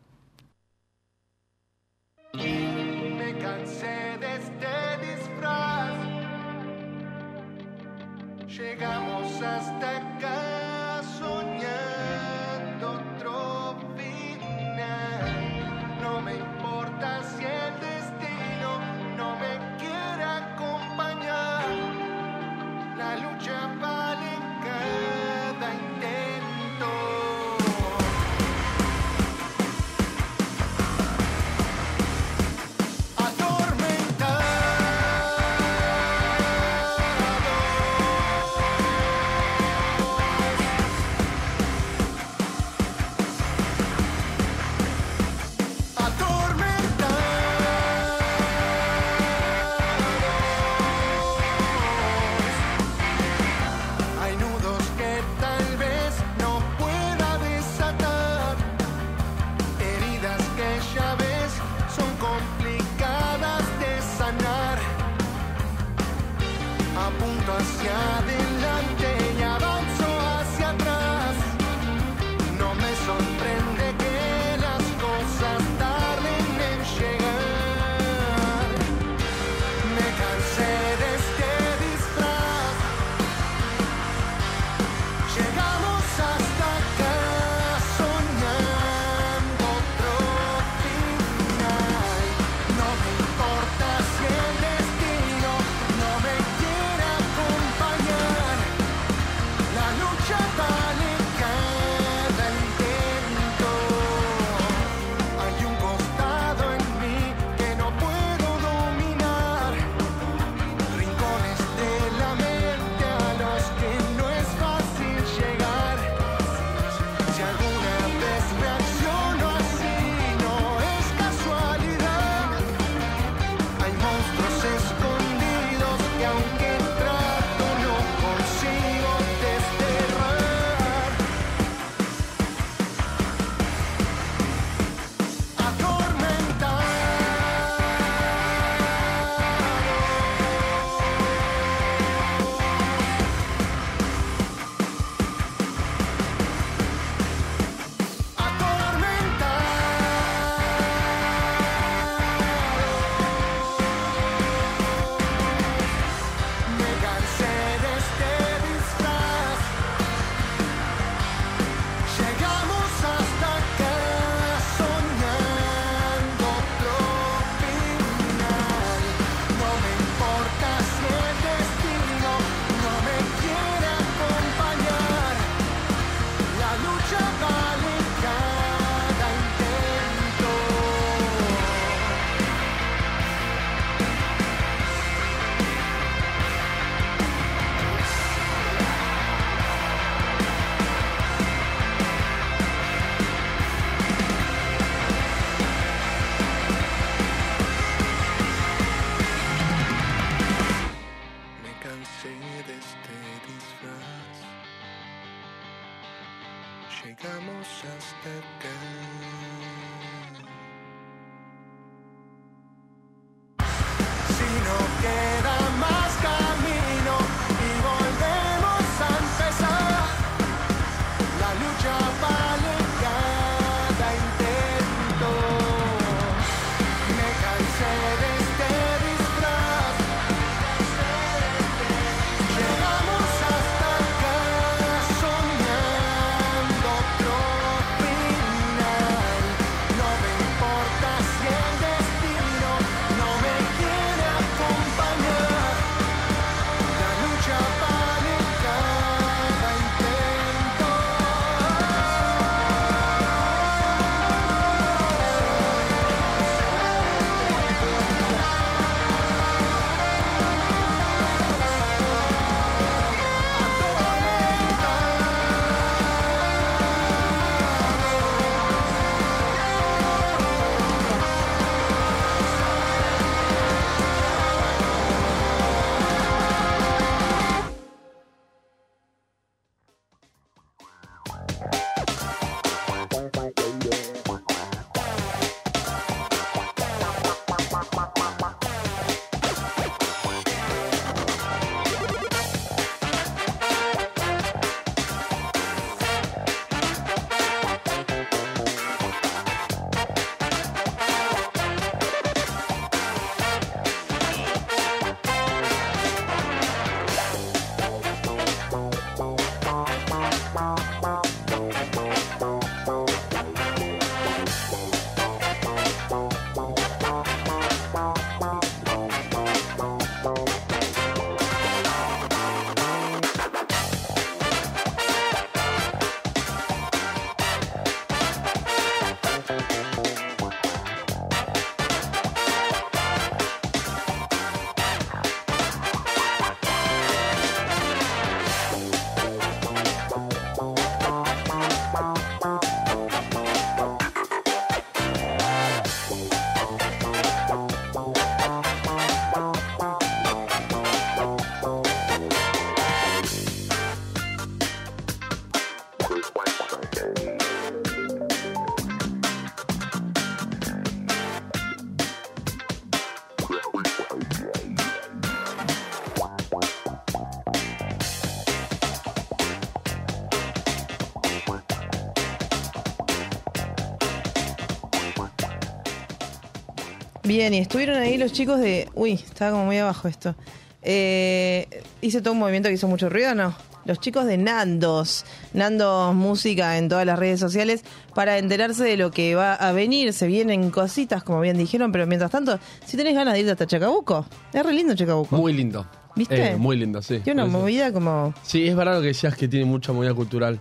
Bien, y estuvieron ahí los chicos de. Uy, estaba como muy abajo esto. Eh, hice todo un movimiento que hizo mucho ruido, ¿no? Los chicos de Nandos, Nandos Música en todas las redes sociales, para enterarse de lo que va a venir. Se vienen cositas, como bien dijeron, pero mientras tanto, si tenés ganas de irte hasta Chacabuco, es re lindo Chacabuco. Muy lindo. ¿Viste? Eh, muy lindo, sí. Tiene una movida como Sí, es verdad lo que decías que tiene mucha movida cultural.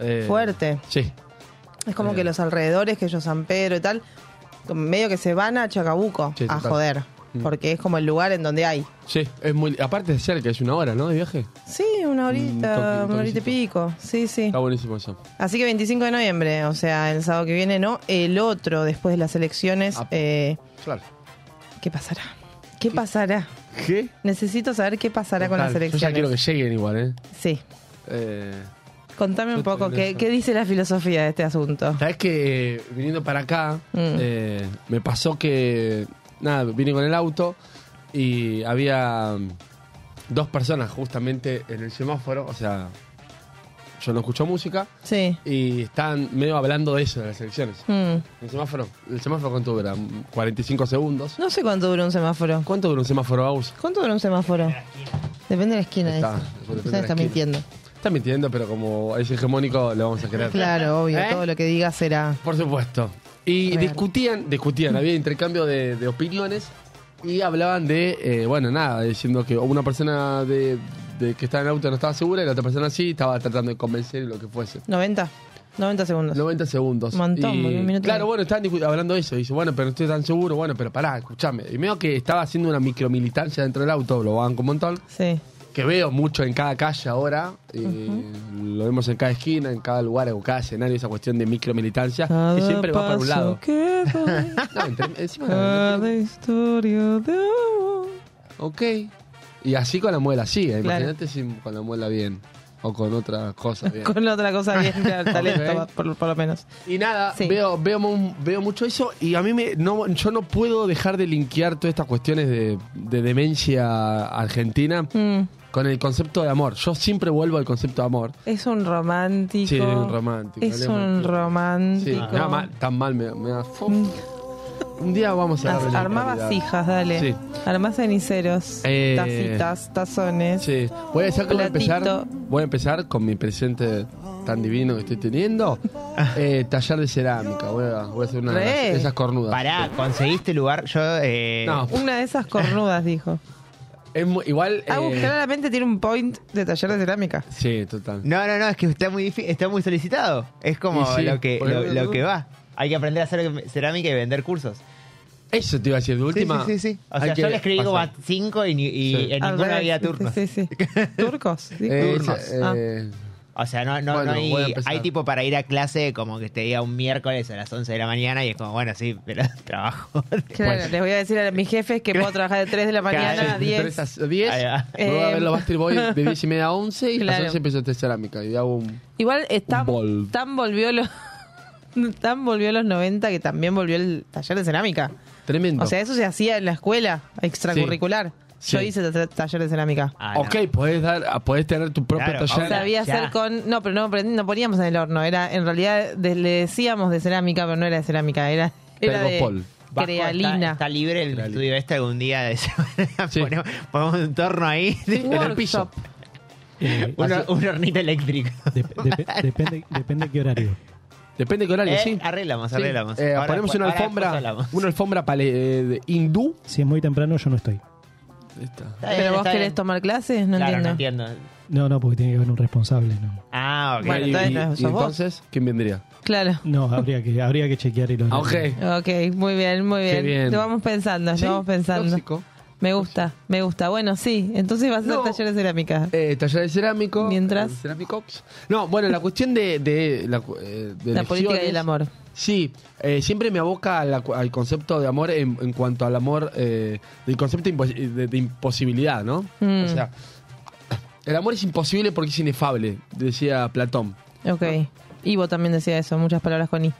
Eh, fuerte. Sí. Es como Eh. que los alrededores, que ellos San Pedro y tal, medio que se van a Chacabuco Sí, a total. joder. Mm. Porque es como el lugar en donde hay. Sí, es muy. Aparte de cerca, es una hora, ¿no? De viaje. Sí, una horita, Un una horita y pico. Sí, sí. Está buenísimo eso. Así que 25 de noviembre, o sea, el sábado que viene, no, el otro después de las elecciones. Ah. eh, Claro. ¿Qué pasará? ¿Qué pasará? ¿Qué? Necesito saber qué pasará con las Total. Yo elecciones. ya quiero que lleguen igual, ¿eh? Sí. eh Contame un poco, ¿qué. ¿qué dice la filosofía de este asunto? Sabes que eh, viniendo para acá, Mm. eh, me pasó que. Nada, vine con el auto y había dos personas justamente en el semáforo, o sea. Yo no escucho música Sí. y estaban medio hablando de eso, de las elecciones. Mm. El semáforo, el semáforo cuánto dura? 45 segundos. No sé cuánto dura un semáforo. ¿Cuánto dura un semáforo, Aus? ¿Cuánto dura un semáforo? Depende de la esquina. Depende de Usted la está esquina. mintiendo. Está mintiendo, pero como es hegemónico, le vamos a creer. Claro, obvio. ¿Eh? Todo lo que diga será. Por supuesto. Y discutían, discutían, había intercambio de, de opiniones y hablaban de, eh, bueno, nada, diciendo que una persona de, de que estaba en el auto no estaba segura y la otra persona sí, estaba tratando de convencer y lo que fuese. 90. 90 segundos. 90 segundos. Montón, Y, un minuto claro, bueno, estaban hablando de eso. Y dice, bueno, pero no estoy tan seguro. Bueno, pero pará, escúchame. Y medio que estaba haciendo una micromilitancia dentro del auto, lo banco un montón. Sí. Que veo mucho en cada calle ahora. Lo vemos en cada esquina, en cada lugar, en cada escenario, esa cuestión de micromilitancia. que siempre va para un lado. que No, entre- encima cada historia de amor. Ok. Y así con la muela sigue. Claro. Imagínate si con la muela bien. O con otras cosas bien. Con otra cosa bien, claro, talento, por, por lo menos. Y nada, Sí. veo, veo, mu- veo mucho eso y a mí me, no, yo no puedo dejar de linkear todas estas cuestiones de, de demencia argentina Mm, con el concepto de amor. Yo siempre vuelvo al concepto de amor. es un romántico. Sí, un romántico. Es un Sí, romántico. me da mal- tan mal me, me da... Un día vamos a la Armá vasijas, dale. Sí. Armá ceniceros, Eh, tacitas, tazones. Sí. Voy a, decir que voy a empezar. Voy a empezar con mi presente tan divino que estoy teniendo. Eh, tallar de cerámica. Voy a, voy a hacer una de, Re. esas- de esas cornudas. Pará, conseguiste lugar. Yo. Eh, No, Una de esas cornudas, dijo. Es muy- igual. Agus eh, claramente tiene un point de taller de cerámica. sí, total. No, no, no, es que está muy difí- está muy solicitado. Es como Y sí, lo, que, lo, lo que va. Hay que aprender a hacer cerámica y vender cursos. Eso te iba a decir. De última. sí, sí, sí. O hay sea, que yo le escribí como a pasar. cinco y, ni- y Sí. en Al revés, había turnos. Sí, sí. ¿Turcos? Sí, Eh, turcos. eh, Ah. O sea, no, no, Bueno, no voy a hay, empezar. hay tipo para ir a clase como que te diga un miércoles a las 11 de la mañana y es como, bueno, sí, pero trabajo. Claro, les voy a decir a mis jefes que puedo trabajar de 3 de la mañana Claro, a De 10. tres a 10. Ahí va. Me voy a ver Eh, los Bastard Boys de 10 y media a 11 y a las Claro. 11 empiezo a hacer cerámica. Y hago un. Igual eh, tan, Un bol. tan volvió los tan volvió los 90 que también volvió el taller de cerámica. Tremendo. O sea, eso se hacía en la escuela extracurricular. Yo Sí. hice ta- taller de cerámica. Ah, no. ok, podés, dar, podés tener tu propio Claro, taller. Sabía ya. hacer con. No, pero no, prend- no poníamos en el horno. Era, en realidad de- le decíamos de cerámica, pero no era de cerámica, era, era de. Bajo, crealina. Está, está libre el Crealina. estudio este algún día de semana. Sí. Ponemos, ponemos un torno ahí. en el piso. Workshop. Eh, un, hor- un hornito eléctrico. dep- dep- depende, depende qué horario. Depende de qué horario, Eh, sí. Arreglamos, Sí. arreglamos. Eh, Ahora ponemos una ahora alfombra, hablamos. una alfombra pale- eh, de hindú. Si es muy temprano, yo no estoy. Ahí está. Está bien, ¿Pero vos está querés bien. tomar clases? No claro, entiendo. no entiendo. No, no, porque tiene que haber un responsable. No, Ah, ok. Bueno, y, entonces y- no y sos vos. entonces, ¿quién vendría? Claro. no habría que habría que chequear y lo Ah, ok. Ok, muy bien, muy Qué bien. bien. Lo vamos pensando, Sí, lo vamos pensando. tóxico. Me gusta, me gusta. Bueno, sí, entonces vas a hacer No. taller de cerámica. Eh, taller de cerámico. Mientras. eh, Cerámicox. No, bueno, la cuestión de, de, la, cu- eh, de La política y elecciones, el amor. Sí, eh, siempre me aboca la al concepto de amor en, en cuanto al amor, eh, del concepto de imposibilidad, ¿no? Mm. O sea, el amor es imposible porque es inefable, decía Platón. Ok. Ivo también decía eso, muchas palabras con I.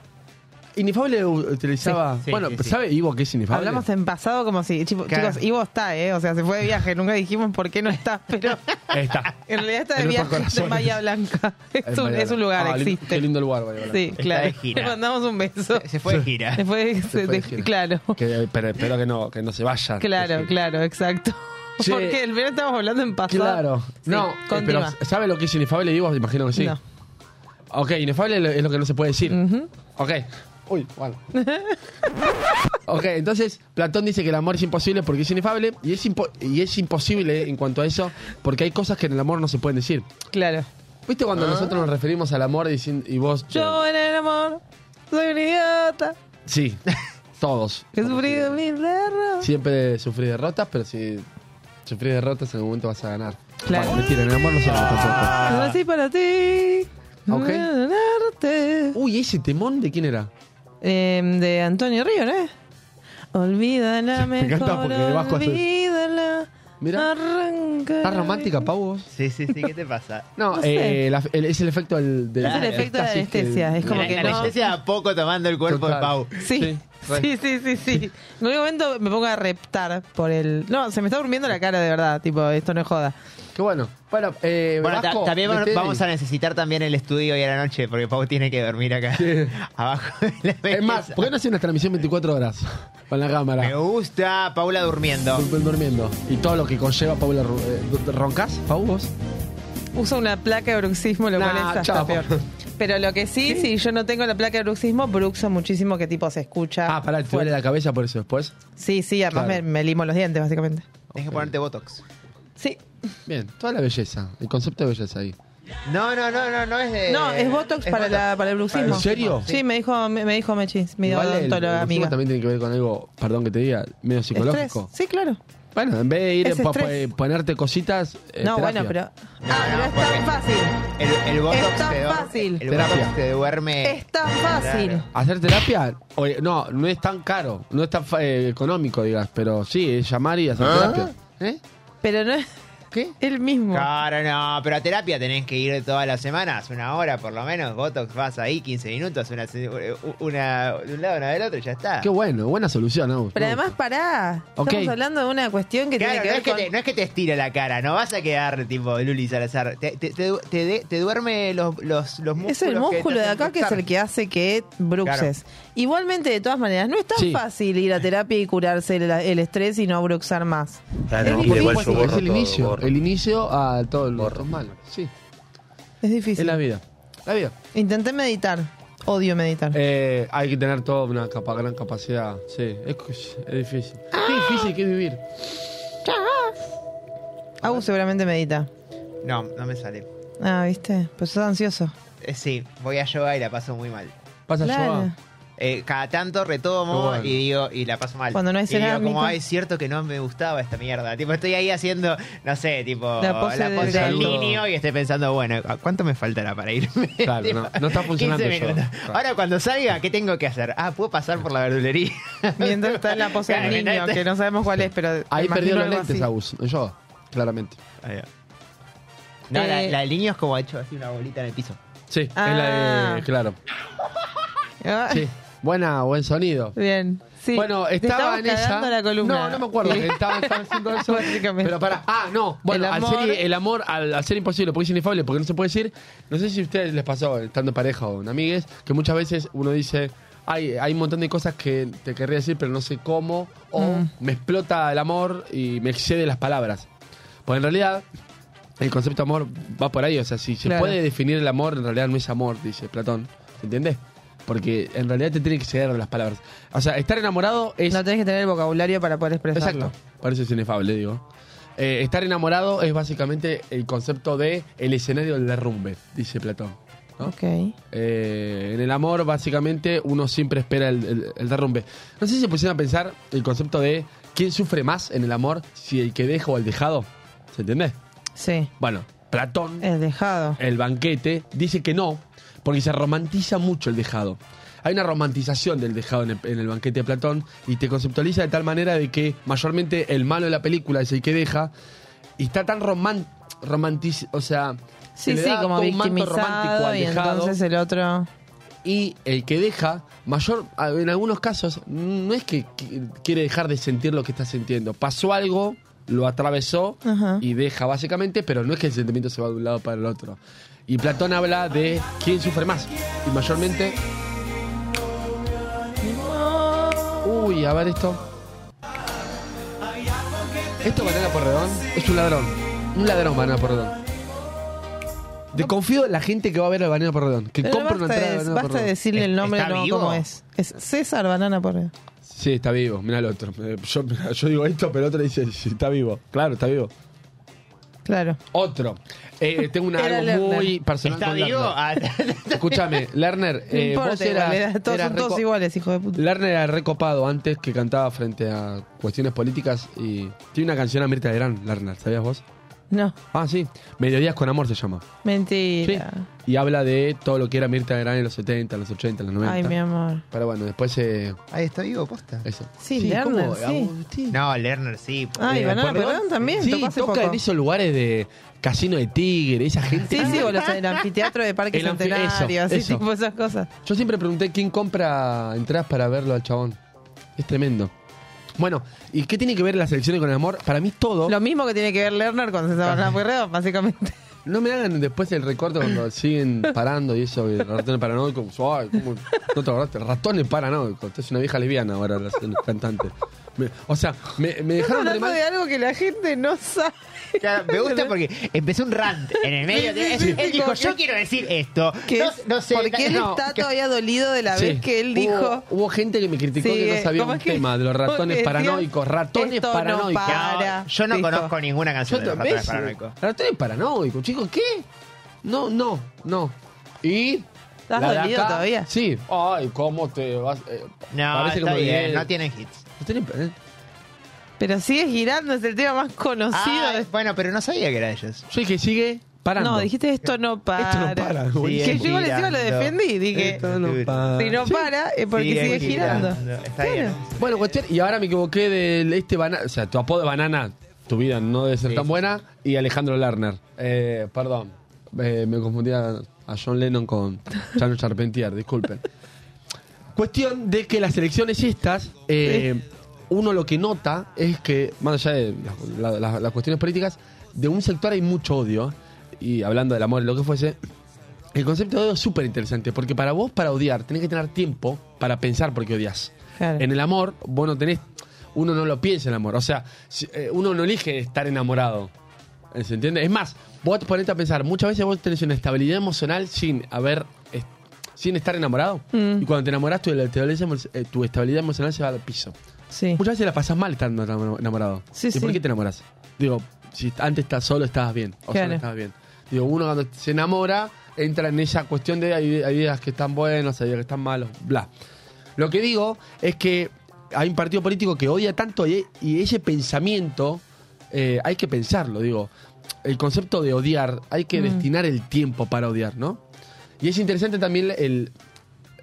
Inefable utilizaba. Sí, sí, bueno, sí, sí. ¿sabe Ivo qué es inefable? Hablamos en pasado como si, chico- Claro. chicos, Ivo está, ¿eh? O sea, se fue de viaje, nunca dijimos por qué no está, pero Está. en realidad está de En viaje en corazones. Bahía Blanca. Es, un, es lugar, Ah, existe. Qué lindo lugar, Bahía Blanca. Sí, Está claro. de gira. Le mandamos un beso. Se fue de gira. Se fue de- Se fue de de- gira. claro. Que- pero espero que no, que no se vaya. Claro, claro, exacto. Che. Porque el primero estamos hablando en pasado. Claro. Sí, no, eh, pero. ¿sabe lo que es inefable, Ivo? Imagino que sí. No. Ok, inefable es lo- es lo que no se puede decir. Ok. Uy, bueno. ok, entonces Platón dice que el amor es imposible porque es inefable y es, impo- y es imposible en cuanto a eso porque hay cosas que en el amor no se pueden decir. Claro. ¿Viste cuando Ah. nosotros nos referimos al amor dicin- y vos... Yo en el amor soy un idiota. Sí, todos. He sufrido mil derrotas. Siempre sufrí derrotas, pero si sufrí derrotas en algún momento vas a ganar. Claro. Bueno, mentira, en el amor no se gana tampoco. Nací para ti. Ok. ganarte. Uy, ese temón de quién era? Eh, de Antonio Río, ¿no? Olvídala me mejor, encanta porque olvídala. Mira. Arranca. ¿Estás romántica, Pau, vos? Sí, sí, sí, ¿qué te pasa? No, No sé. eh, la- el- es el efecto del... del- Es el efecto de la éxtasis que- anestesia, es como La que no- anestesia a poco tomando el cuerpo Total. de Pau. Sí. Sí, sí, sí, sí. En un momento me pongo a reptar por el... No, se me está durmiendo la cara de verdad, tipo, esto no es joda. Qué bueno. Bueno, eh, Bueno, ta- Vasco, también vamos, metele. vamos a necesitar también el estudio hoy a la noche, porque Pau tiene que dormir acá, abajo de la Es más, mesa. ¿por qué no hace una transmisión 24 horas con la cámara? Me gusta Paula durmiendo. Dur- Durmiendo. Y todo lo que conlleva Paula. Ru- eh, ¿Roncas, Pau, vos? Uso una placa de bruxismo, lo Nah, cual es hasta chao. peor. Pero lo que sí, si yo no tengo la placa de bruxismo, bruxo muchísimo que tipo se escucha. Ah, pará, te duele la cabeza por eso después. Sí, sí, además Claro. me, me limo los dientes, básicamente. Tienes que ponerte Botox. Sí. Bien, toda la belleza. El concepto de belleza ahí. No, no, no, no, no es de... No, es Botox es para, Botox. La, para el bruxismo. ¿En serio? Sí, me dijo, me, me dijo Mechis, mi Igual el- odontóloga bruxismo amiga. también tiene que ver con algo, perdón que te diga, medio psicológico. Estrés. Sí, claro. Bueno, en vez de ir Es estrés. po- ponerte cositas. eh, no, terapia. bueno, pero. Ah, pero es tan fácil. El, el Botox Es tan te, duerme- fácil. El Terapia. Botox te duerme... Es tan fácil. ¿Hacer terapia? Oye, no, no es tan caro, no es tan fa- eh, económico, digas, pero sí, es llamar y hacer terapia. ¿Eh? Pero no es. ¿Qué? El mismo. Claro, no, pero a terapia tenés que ir todas las semanas, una hora por lo menos. Botox vas ahí 15 minutos, una, una de un lado, una del otro y ya está. Qué bueno, buena solución, Agus. Pero además, pará. Ok. Estamos hablando de una cuestión que Claro, tiene que no ver es que, con. te, no es que te estire la cara, no vas a quedar tipo Luli Salazar. Te, te, te, te de- te duerme los, los, los músculos. Es el músculo de acá que es el que hace que bruxes. Igualmente, de todas maneras, no es tan Sí. fácil ir a terapia y curarse el, el estrés y no bruxar más. Claro, Es difícil. igual yo borro es el todo, inicio, borro. el inicio a todo lo otro mal. Sí, Es difícil. es la vida. La vida. Intenté meditar. Odio meditar. Eh, hay que tener toda una capa, gran capacidad. Sí, es, es difícil. Qué difícil que es vivir. Agus seguramente medita. No, no me sale. Ah, ¿viste? Pues sos ansioso. Eh, sí, voy a yoga y la paso muy mal. Pasa Claro. yo. Eh, cada tanto retomo bueno. y digo y la paso mal. Cuando no hay y digo, como, ay, es cierto que no me gustaba esta mierda. Tipo, estoy ahí haciendo, no sé, tipo, La la pose pose, del niño y estoy pensando, bueno, ¿a ¿cuánto me faltará para irme? Claro, Tipo, no, no está funcionando 15 yo. Ahora cuando salga, ¿qué tengo que hacer? Ah, puedo pasar por la verdulería. Mientras está en la pose del Claro, niño, que no sabemos cuál es, pero. Ahí me perdió los lentes. Agus. Yo, claramente. Ahí va. No, la, Eh, la del niño es como hecho así una bolita en el piso. Sí, es Ah. la de. Claro. Ah, Sí. Buena, buen sonido. Bien. Sí. Bueno, estaba en esa. cagando la columna. No, no me acuerdo. Sí. que Estaba, estaba haciendo eso. Pero para. Ah, no. Bueno, El al amor- ser, el amor, al, al ser imposible, porque es inefable, porque no se puede decir. No sé si a ustedes les pasó, estando en pareja o en amigues, que muchas veces uno dice. Hay, hay un montón de cosas que te querría decir, pero no sé cómo. O Mm. me explota el amor y me excede las palabras. Pues en realidad, el concepto de amor va por ahí. O sea, si se Claro. puede definir el amor, en realidad no es amor, dice Platón. ¿Entiendes? Porque en realidad te tiene que de las palabras. O sea, estar enamorado es. No tenés que tener el vocabulario para poder expresarlo. Exacto. Parece inefable, digo. Eh, estar enamorado es básicamente el concepto de el escenario del derrumbe, dice Platón. ¿no? Ok. Eh, en el amor, básicamente, uno siempre espera el, el- el derrumbe. No sé si se pusieron a pensar el concepto de quién sufre más en el amor, si el que deja o el dejado. ¿Se entiende? Sí. Bueno, Platón, El dejado. el banquete, dice que no, porque se romantiza mucho el dejado. Hay una romantización del dejado en el, en el banquete de Platón y te conceptualiza de tal manera de que mayormente el malo de la película es el que deja y está tan roman, romantiz, o sea, se Sí, sí, como manto romántico victimizado al y dejado entonces el otro. Y el que deja, mayor, en algunos casos, no es que qui- quiere dejar de sentir lo que está sintiendo. Pasó algo, lo atravesó Ajá. y deja básicamente, pero no es que el sentimiento se va de un lado para el otro. Y Platón habla de quién sufre más. Y mayormente. Uy, a ver esto. Esto banana por redón es un ladrón. Un ladrón banana por redón. Desconfío de la gente que va a ver al banana por redón. Que Pero compra una basta, entrada de, banana basta de redón. decirle el nombre ¿Está no vivo? como es. Es César Banana por Sí, está vivo. Mira el otro. Eh, Yo, yo digo esto, pero el otro dice, sí, está vivo. Claro, está vivo. Claro. Otro. Eh, tengo una, Era algo Lerner. muy personal ¿Está con vivo? Ah, Lerner. Escúchame, Lerner, No eh, importa, vos igual, eras, era- todos eras son todos reco- iguales, hijo de puta. Lerner era recopado antes que cantaba frente a cuestiones políticas y tiene una canción a Mirta Legrand, Lerner, ¿sabías vos? No, Ah, sí. Mediodías con amor se llama. mentira. Y habla de todo lo que era Mirta Legrand en los 70, en los 80, en los 90. Ay, mi amor. Pero bueno, después eh, Ahí está vivo, posta. eso. Sí, Lerner, ¿cómo? sí. Agustín. No, Lerner sí. Ay, Eh, Banana ¿perdón? Perdón también, Sí, tocó hace toca poco. en esos lugares de Casino de Tigre, esa gente. Sí, sí, o los, el anfiteatro de Parque El anfi- Centenario, eso, así eso. tipo esas cosas. Yo siempre pregunté quién compra entradas para verlo al chabón. Es tremendo. Bueno, ¿y qué tiene que ver las elecciones con el amor? Para mí todo. Lo mismo que tiene que ver Lerner con César Banana Perdón, básicamente. No me hagan después el recorte cuando siguen parando y eso, y ratones paranoicos. Ay, ¿cómo? No te acordaste, ratones paranoicos. Es una vieja lesbiana ahora, la cantante. Me- o sea, me, me dejaron re hablando mal. de algo que la gente no sabe. Claro, me gusta porque empezó un rant en el medio. Sí, sí, Él- sí, él sí, dijo, como yo que- quiero decir esto. Que no, es- no sé. porque él no, está que- todavía dolido de la Sí. vez que él dijo. Hubo, gente que me criticó Sí, que no sabía ¿cómo un es que- tema de los ratones decía? paranoicos. Ratones Esto no paranoicos. para. No, yo no conozco ninguna canción de los también. ratones paranoicos. Ratones paranoicos, chicos, ¿qué? No, no, no. Y. ¿Estás la de dolido acá- todavía? Sí. Ay, ¿cómo te vas? eh, No, parece está como bien, que- no tienen hits. No tienen- Pero sigue girando, es el tema más conocido. Ah, de- bueno, pero no sabía que era ellos. Yo dije, sigue parando. No, dijiste esto no para. Esto no para. Sí, que es yo igual encima lo defendí. Dije, Esto no para. si no para es porque sigue, girando. Está bien. Bueno, cuestión, y ahora me equivoqué del este banana, o sea, tu apodo de banana, tu vida no debe ser Sí, tan sí, buena, y Alejandro Lerner. Eh, perdón, eh, me confundí a, a John Lennon con Chano Charpentier, disculpen. Cuestión de que las elecciones estas, eh, uno lo que nota es que, más allá de la- la- la- las cuestiones políticas, de un sector hay mucho odio, y hablando del amor y lo que fuese, el concepto de odio es súper interesante, porque para vos, para odiar, tenés que tener tiempo para pensar por qué odias. Claro. En el amor, vos no tenés. Uno no lo piensa en el amor. O sea, si- eh, uno no elige estar enamorado. ¿Se entiende? Es más, vos te ponete a pensar, muchas veces vos tenés una estabilidad emocional sin haber. Sin estar enamorado. Mm. Y cuando te enamorás, tu, tu estabilidad emo- eh, tu estabilidad emocional se va al piso. Sí. Muchas veces la pasás mal estando enamo- enamorado. Sí, ¿Y sí. por qué te enamoras? Digo, si antes estás solo, estabas bien. O Claro. solo estabas bien. Digo, uno cuando se enamora, entra en esa cuestión de hay, hay días que están buenos, hay días que están malos, bla. Lo que digo es que hay un partido político que odia tanto y, y ese pensamiento eh, hay que pensarlo, digo. El concepto de odiar, hay que Mm. destinar el tiempo para odiar, ¿no? Y es interesante también el,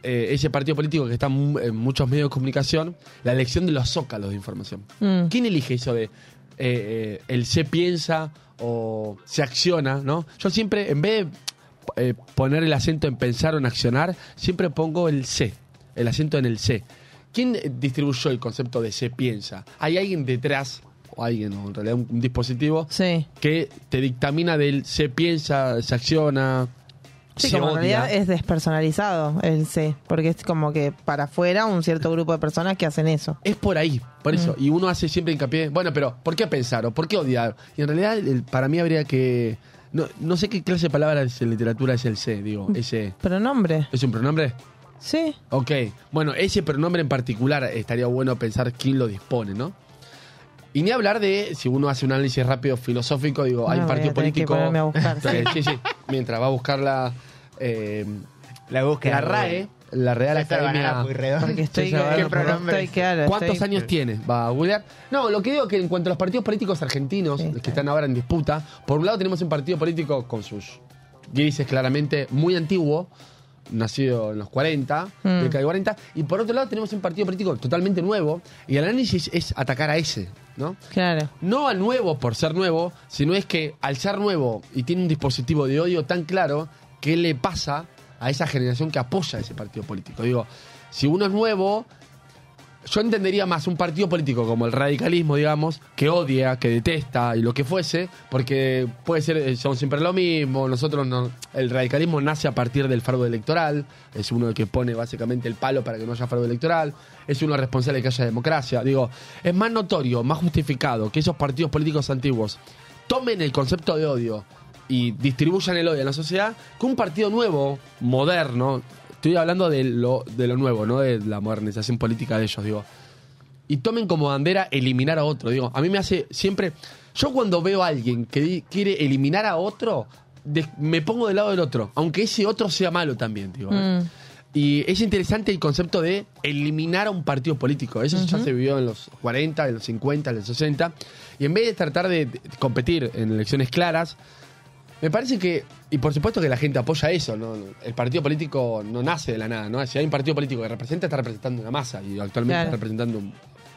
eh, ese partido político que está en muchos medios de comunicación, la elección de los zócalos de información. Mm. ¿Quién elige eso de eh, eh, el se piensa o se acciona, no? Yo siempre, en vez de eh, poner el acento en pensar o en accionar, siempre pongo el se, el acento en el se. ¿Quién eh, distribuyó el concepto de se piensa? ¿Hay alguien detrás, o alguien, o en realidad un, un dispositivo, Sí. que te dictamina del se piensa, se acciona, Sí, se como en realidad es despersonalizado el C, porque es como que para afuera un cierto grupo de personas que hacen eso. Es por ahí, por eso. Mm. Y uno hace siempre hincapié, bueno, pero ¿por qué pensar o por qué odiar? Y en realidad el- para mí habría que... No, no sé qué clase de palabras en literatura es el C, digo, ese... Pronombre. ¿Es un pronombre? Sí. Ok, bueno, ese pronombre en particular estaría bueno pensar quién lo dispone, ¿no? Y ni hablar de, si uno hace un análisis rápido filosófico, digo, hay un partido que político... ponerme a buscar, sí. Sí, sí, mientras va a buscar la... eh, La búsqueda. la RAE, la Real Academia... Porque estoy, ¿Cuántos estoy- años tiene? Va a googlear. No, lo que digo es que en cuanto a los partidos políticos argentinos, Sí, los que está están ahora en disputa, por un lado tenemos un partido político con sus grises claramente muy antiguo, nacido en los 40, Mm. década de 40, y por otro lado tenemos un partido político totalmente nuevo, y el análisis es atacar a ese, ¿no? Claro. No al nuevo por ser nuevo, sino es que al ser nuevo y tiene un dispositivo de odio tan claro, ¿qué le pasa a esa generación que apoya a ese partido político. Digo, si uno es nuevo, yo entendería más un partido político como el radicalismo, digamos, que odia, que detesta y lo que fuese, porque puede ser, eh, son siempre lo mismo, nosotros no, el radicalismo nace a partir del fraude electoral, es uno que pone básicamente el palo para que no haya fraude electoral, es uno responsable de que haya democracia, digo, es más notorio, más justificado que esos partidos políticos antiguos tomen el concepto de odio y distribuyan el odio en la sociedad que un partido nuevo, moderno, estoy hablando de lo, de lo nuevo, no de la modernización política de ellos, digo, y tomen como bandera eliminar a otro, digo, a mí me hace siempre, yo cuando veo a alguien que quiere eliminar a otro, de- me pongo del lado del otro, aunque ese otro sea malo también, digo. ¿eh? Mm. Y es interesante el concepto de eliminar a un partido político. Eso ya se vivió en los 40, en los 50, en los 60. Y en vez de tratar de competir en elecciones claras, me parece que, y por supuesto que la gente apoya eso, ¿no? el partido político no nace de la nada, ¿no? Si hay un partido político que representa, está representando una masa y actualmente Claro. está representando,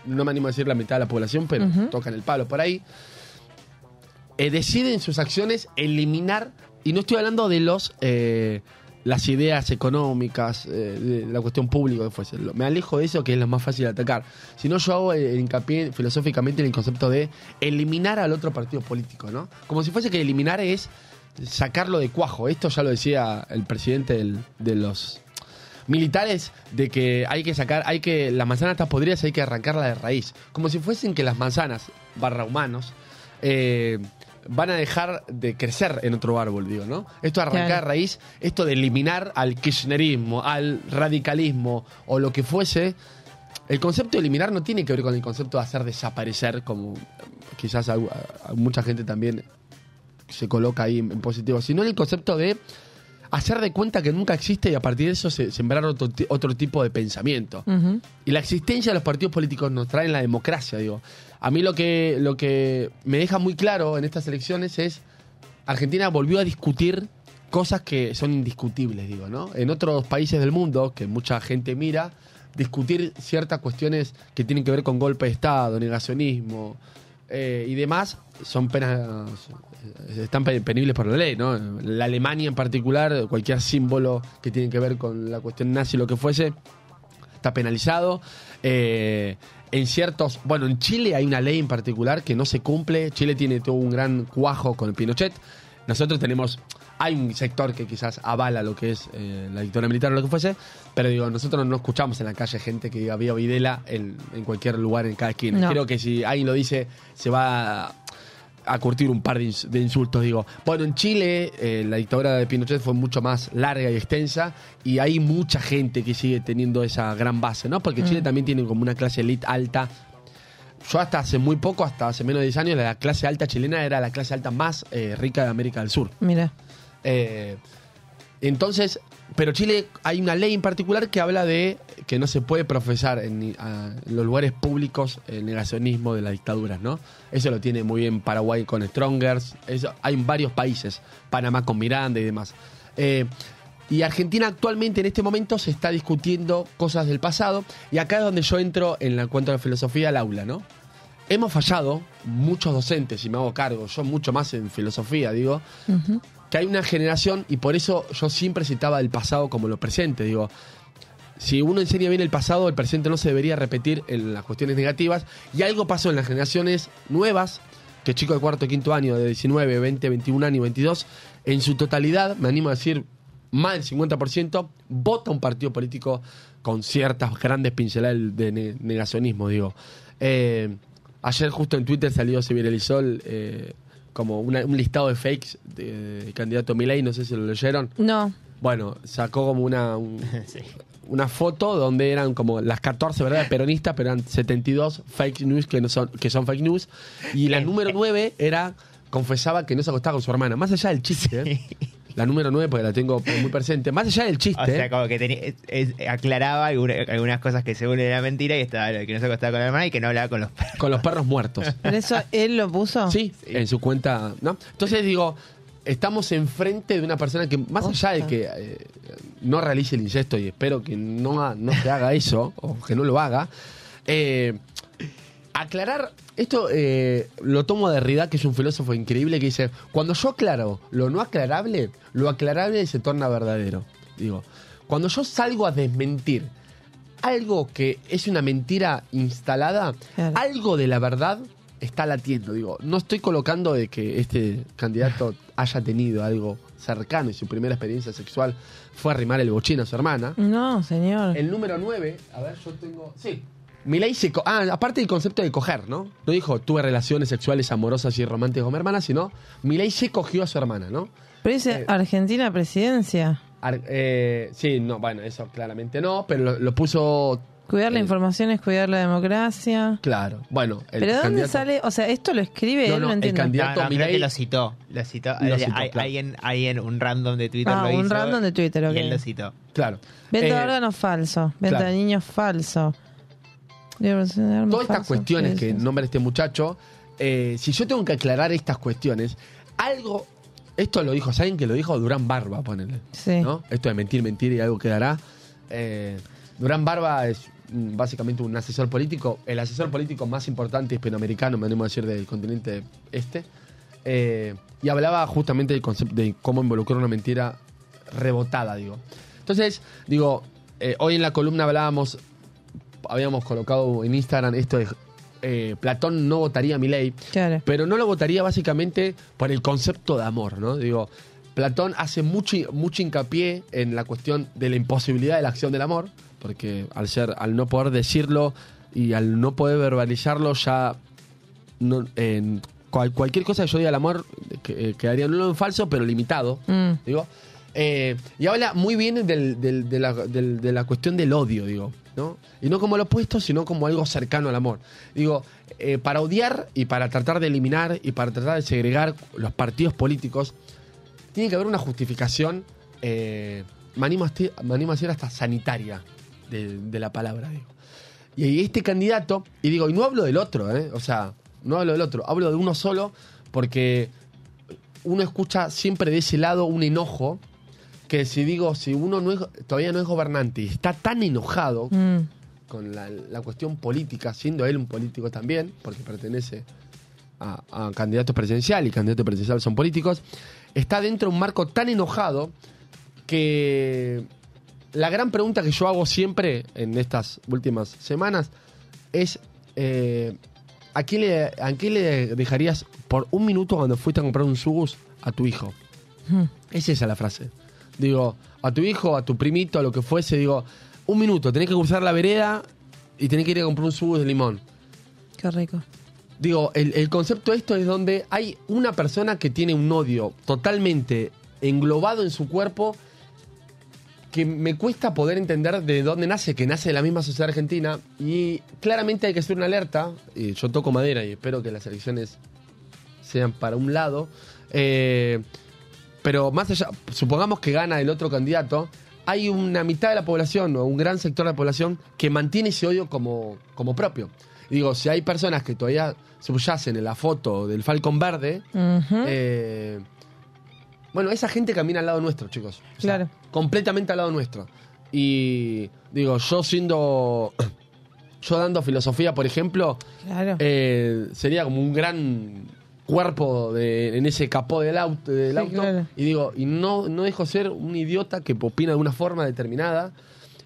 no me animo a decir la mitad de la población, pero tocan el palo por ahí. Eh, decide en sus acciones eliminar, y no estoy hablando de los eh, las ideas económicas, eh, de la cuestión pública que fuese. Me alejo de eso que es lo más fácil de atacar. Si no, yo hago el, el hincapié filosóficamente en el concepto de eliminar al otro partido político, ¿no? Como si fuese que eliminar es sacarlo de cuajo. Esto ya lo decía el presidente del- de los militares de que hay que sacar, hay que, las manzanas están podridas, hay que arrancarla de raíz. Como si fuesen que las manzanas, barra humanos, eh, van a dejar de crecer en otro árbol, digo, ¿no? Esto de arrancar Claro. de raíz, esto de eliminar al kirchnerismo, al radicalismo o lo que fuese, el concepto de eliminar no tiene que ver con el concepto de hacer desaparecer, como quizás a- a- a mucha gente también se coloca ahí en, en positivo, sino el concepto de hacer de cuenta que nunca existe y a partir de eso se- sembrar otro, otro tipo de pensamiento. Y la existencia de los partidos políticos nos trae en la democracia, digo. A mí lo que, lo que me deja muy claro en estas elecciones es Argentina volvió a discutir cosas que son indiscutibles, digo, ¿no? En otros países del mundo, que mucha gente mira, discutir ciertas cuestiones que tienen que ver con golpe de Estado, negacionismo eh, y demás, son penas, están pe- penibles por la ley, ¿no? La Alemania en particular, cualquier símbolo que tiene que ver con la cuestión nazi, lo que fuese, está penalizado. Eh, en ciertos, bueno, en Chile hay una ley en particular que no se cumple. Chile tiene todo un gran cuajo con el Pinochet. Nosotros tenemos, hay un sector que quizás avala lo que es eh, la dictadura militar o lo que fuese, pero digo, nosotros no escuchamos en la calle gente que diga vía Videla en, en cualquier lugar, en cada esquina. No. Creo que si alguien lo dice, se va a, a curtir un par de, ins- de insultos, digo. Bueno, en Chile eh, la dictadura de Pinochet fue mucho más larga y extensa y hay mucha gente que sigue teniendo esa gran base, ¿no? Porque Chile Mm. también tiene como una clase elite alta. Yo hasta hace muy poco, hasta hace menos de 10 años, la clase alta chilena era la clase alta más eh, rica de América del Sur. Mira. Eh, entonces, pero Chile hay una ley en particular que habla de que no se puede profesar en, los lugares públicos el negacionismo de las dictaduras, ¿no? Eso lo tiene muy bien Paraguay con Strongers, hay varios países, Panamá con Miranda y demás. Eh, y Argentina actualmente en este momento se está discutiendo cosas del pasado y acá es donde yo entro en la cuanto a la filosofía al aula, ¿no? Hemos fallado, muchos docentes, y me hago cargo, yo mucho más en filosofía, digo. Que hay una generación, y por eso yo siempre citaba el pasado como lo presente, digo, si uno enseña bien el pasado, el presente no se debería repetir en las cuestiones negativas, y algo pasó en las generaciones nuevas, que chicos de cuarto quinto año, de 19, 20, 21 años, 22, en su totalidad, me animo a decir, más del 50%, vota un partido político con ciertas grandes pinceladas de ne- negacionismo, digo. Eh, ayer justo en Twitter salió, se viralizó eh, como una- un listado de fakes de- del candidato Milei, no sé si lo leyeron. No. Bueno, sacó como una, un- una foto donde eran como las 14 verdades peronistas, pero eran 72 fake news que, no son, que son fake news. Y la número 9 era, confesaba que no se acostaba con su hermana. Más allá del chiste, ¿eh? La número 9, porque la tengo muy presente, más allá del chiste. O sea, como que tenía- es- es- aclaraba alguna- algunas cosas que según era mentira y estaba que no se acostaba con la hermana y que no hablaba con los perros. con los perros muertos. ¿Pero eso él lo puso? Sí, en su cuenta, ¿no? Entonces digo, estamos enfrente de una persona que, más allá de que eh, no realice el incesto, y espero que no, no se haga eso, o que no lo haga, eh, aclarar, esto eh, lo tomo de Derrida, que es un filósofo increíble, que dice, cuando yo aclaro lo no aclarable, lo aclarable se torna verdadero. Digo, cuando yo salgo a desmentir algo que es una mentira instalada, algo de la verdad está latiendo. Digo, no estoy colocando de que este candidato haya tenido algo cercano y su primera experiencia sexual fue arrimar el bochín a su hermana. No, señor. El número 9, a ver, yo tengo. Sí. Milei se. co- Ah, aparte del concepto de coger, ¿no? No dijo tuve relaciones sexuales amorosas y románticas con mi hermana, sino Milei se cogió a su hermana, ¿no? Pero dice Argentina presidencia. Ar- eh, sí, no, bueno, eso claramente no, pero lo, lo puso. Cuidar la información es cuidar la democracia. Claro, bueno. El ¿Pero de dónde candidato- sale? O sea, esto lo escribe No, él, no, no, el entiendo. candidato- No, no, creo Milei- que lo citó. Lo citó. Lo Hay- citó, hay, claro. alguien, alguien, un random de Twitter Ah, lo un hizo. random de Twitter, ok. Y él lo citó. Claro. Venta Eh, de órganos falso. Venta claro. de niños falso. Todas estas cuestiones que nombra este muchacho, eh, si yo tengo que aclarar estas cuestiones, algo. Esto lo dijo, ¿saben que lo dijo Durán Barba? Ponele. Sí. ¿no? Esto de mentir, mentir y algo quedará. Eh, Durán Barba es mm, básicamente un asesor político, el asesor político más importante hispanoamericano, me animo a decir, del continente este. Eh, y hablaba justamente del concepto de cómo involucrar una mentira rebotada, digo. Entonces, digo, eh, hoy en la columna hablábamos, habíamos colocado en Instagram esto de eh, Platón no votaría a mi ley, Claro. pero no lo votaría básicamente por el concepto de amor, ¿no? Digo, Platón hace mucho, mucho hincapié en la cuestión de la imposibilidad de la acción del amor, porque al ser, al no poder decirlo y al no poder verbalizarlo, ya no- en cual- cualquier cosa que yo diga al amor que- eh, quedaría no en falso, pero limitado. Mm. Digo. Eh, y habla muy bien del- del- de, la, del- de la cuestión del odio, digo. Y no como lo opuesto, sino como algo cercano al amor. Digo, eh, para odiar y para tratar de eliminar y para tratar de segregar los partidos políticos, tiene que haber una justificación, eh, me, animo a, decir hasta sanitaria de, la palabra, digo. Y este candidato, y digo, y no hablo del otro, ¿eh? o sea, no hablo del otro, hablo de uno solo, porque uno escucha siempre de ese lado un enojo, que si digo, si uno no es, todavía no es gobernante y está tan enojado Mm. con la, la cuestión política, siendo él un político también, porque pertenece a, a candidatos presidencial y candidatos presidencial son políticos, está dentro de un marco tan enojado que la gran pregunta que yo hago siempre en estas últimas semanas es eh, ¿a, quién le, ¿a quién le dejarías por un minuto cuando fuiste a comprar un subus a tu hijo? Mm. Es esa la frase. Digo, a tu hijo, a tu primito, a lo que fuese, digo, un minuto, tenés que cruzar la vereda y tenés que ir a comprar un subus de limón. Qué rico. Digo, el, el concepto de esto es donde hay una persona que tiene un odio totalmente englobado en su cuerpo que me cuesta poder entender de dónde nace, que nace de la misma sociedad argentina y claramente hay que hacer una alerta, y yo toco madera y espero que las elecciones sean para un lado, eh, pero más allá, supongamos que gana el otro candidato, hay una mitad de la población o un gran sector de la población que mantiene ese odio como, como propio. Digo, si hay personas que todavía subyacen en la foto del Falcon Verde, eh, bueno, esa gente camina al lado nuestro, chicos. O sea, Claro. Completamente al lado nuestro. Y digo, yo siendo. Yo dando filosofía, por ejemplo, Claro. eh, sería como un gran cuerpo de- en ese capó del auto, del Sí, auto. claro. y digo, y no, no dejo ser un idiota que opina de una forma determinada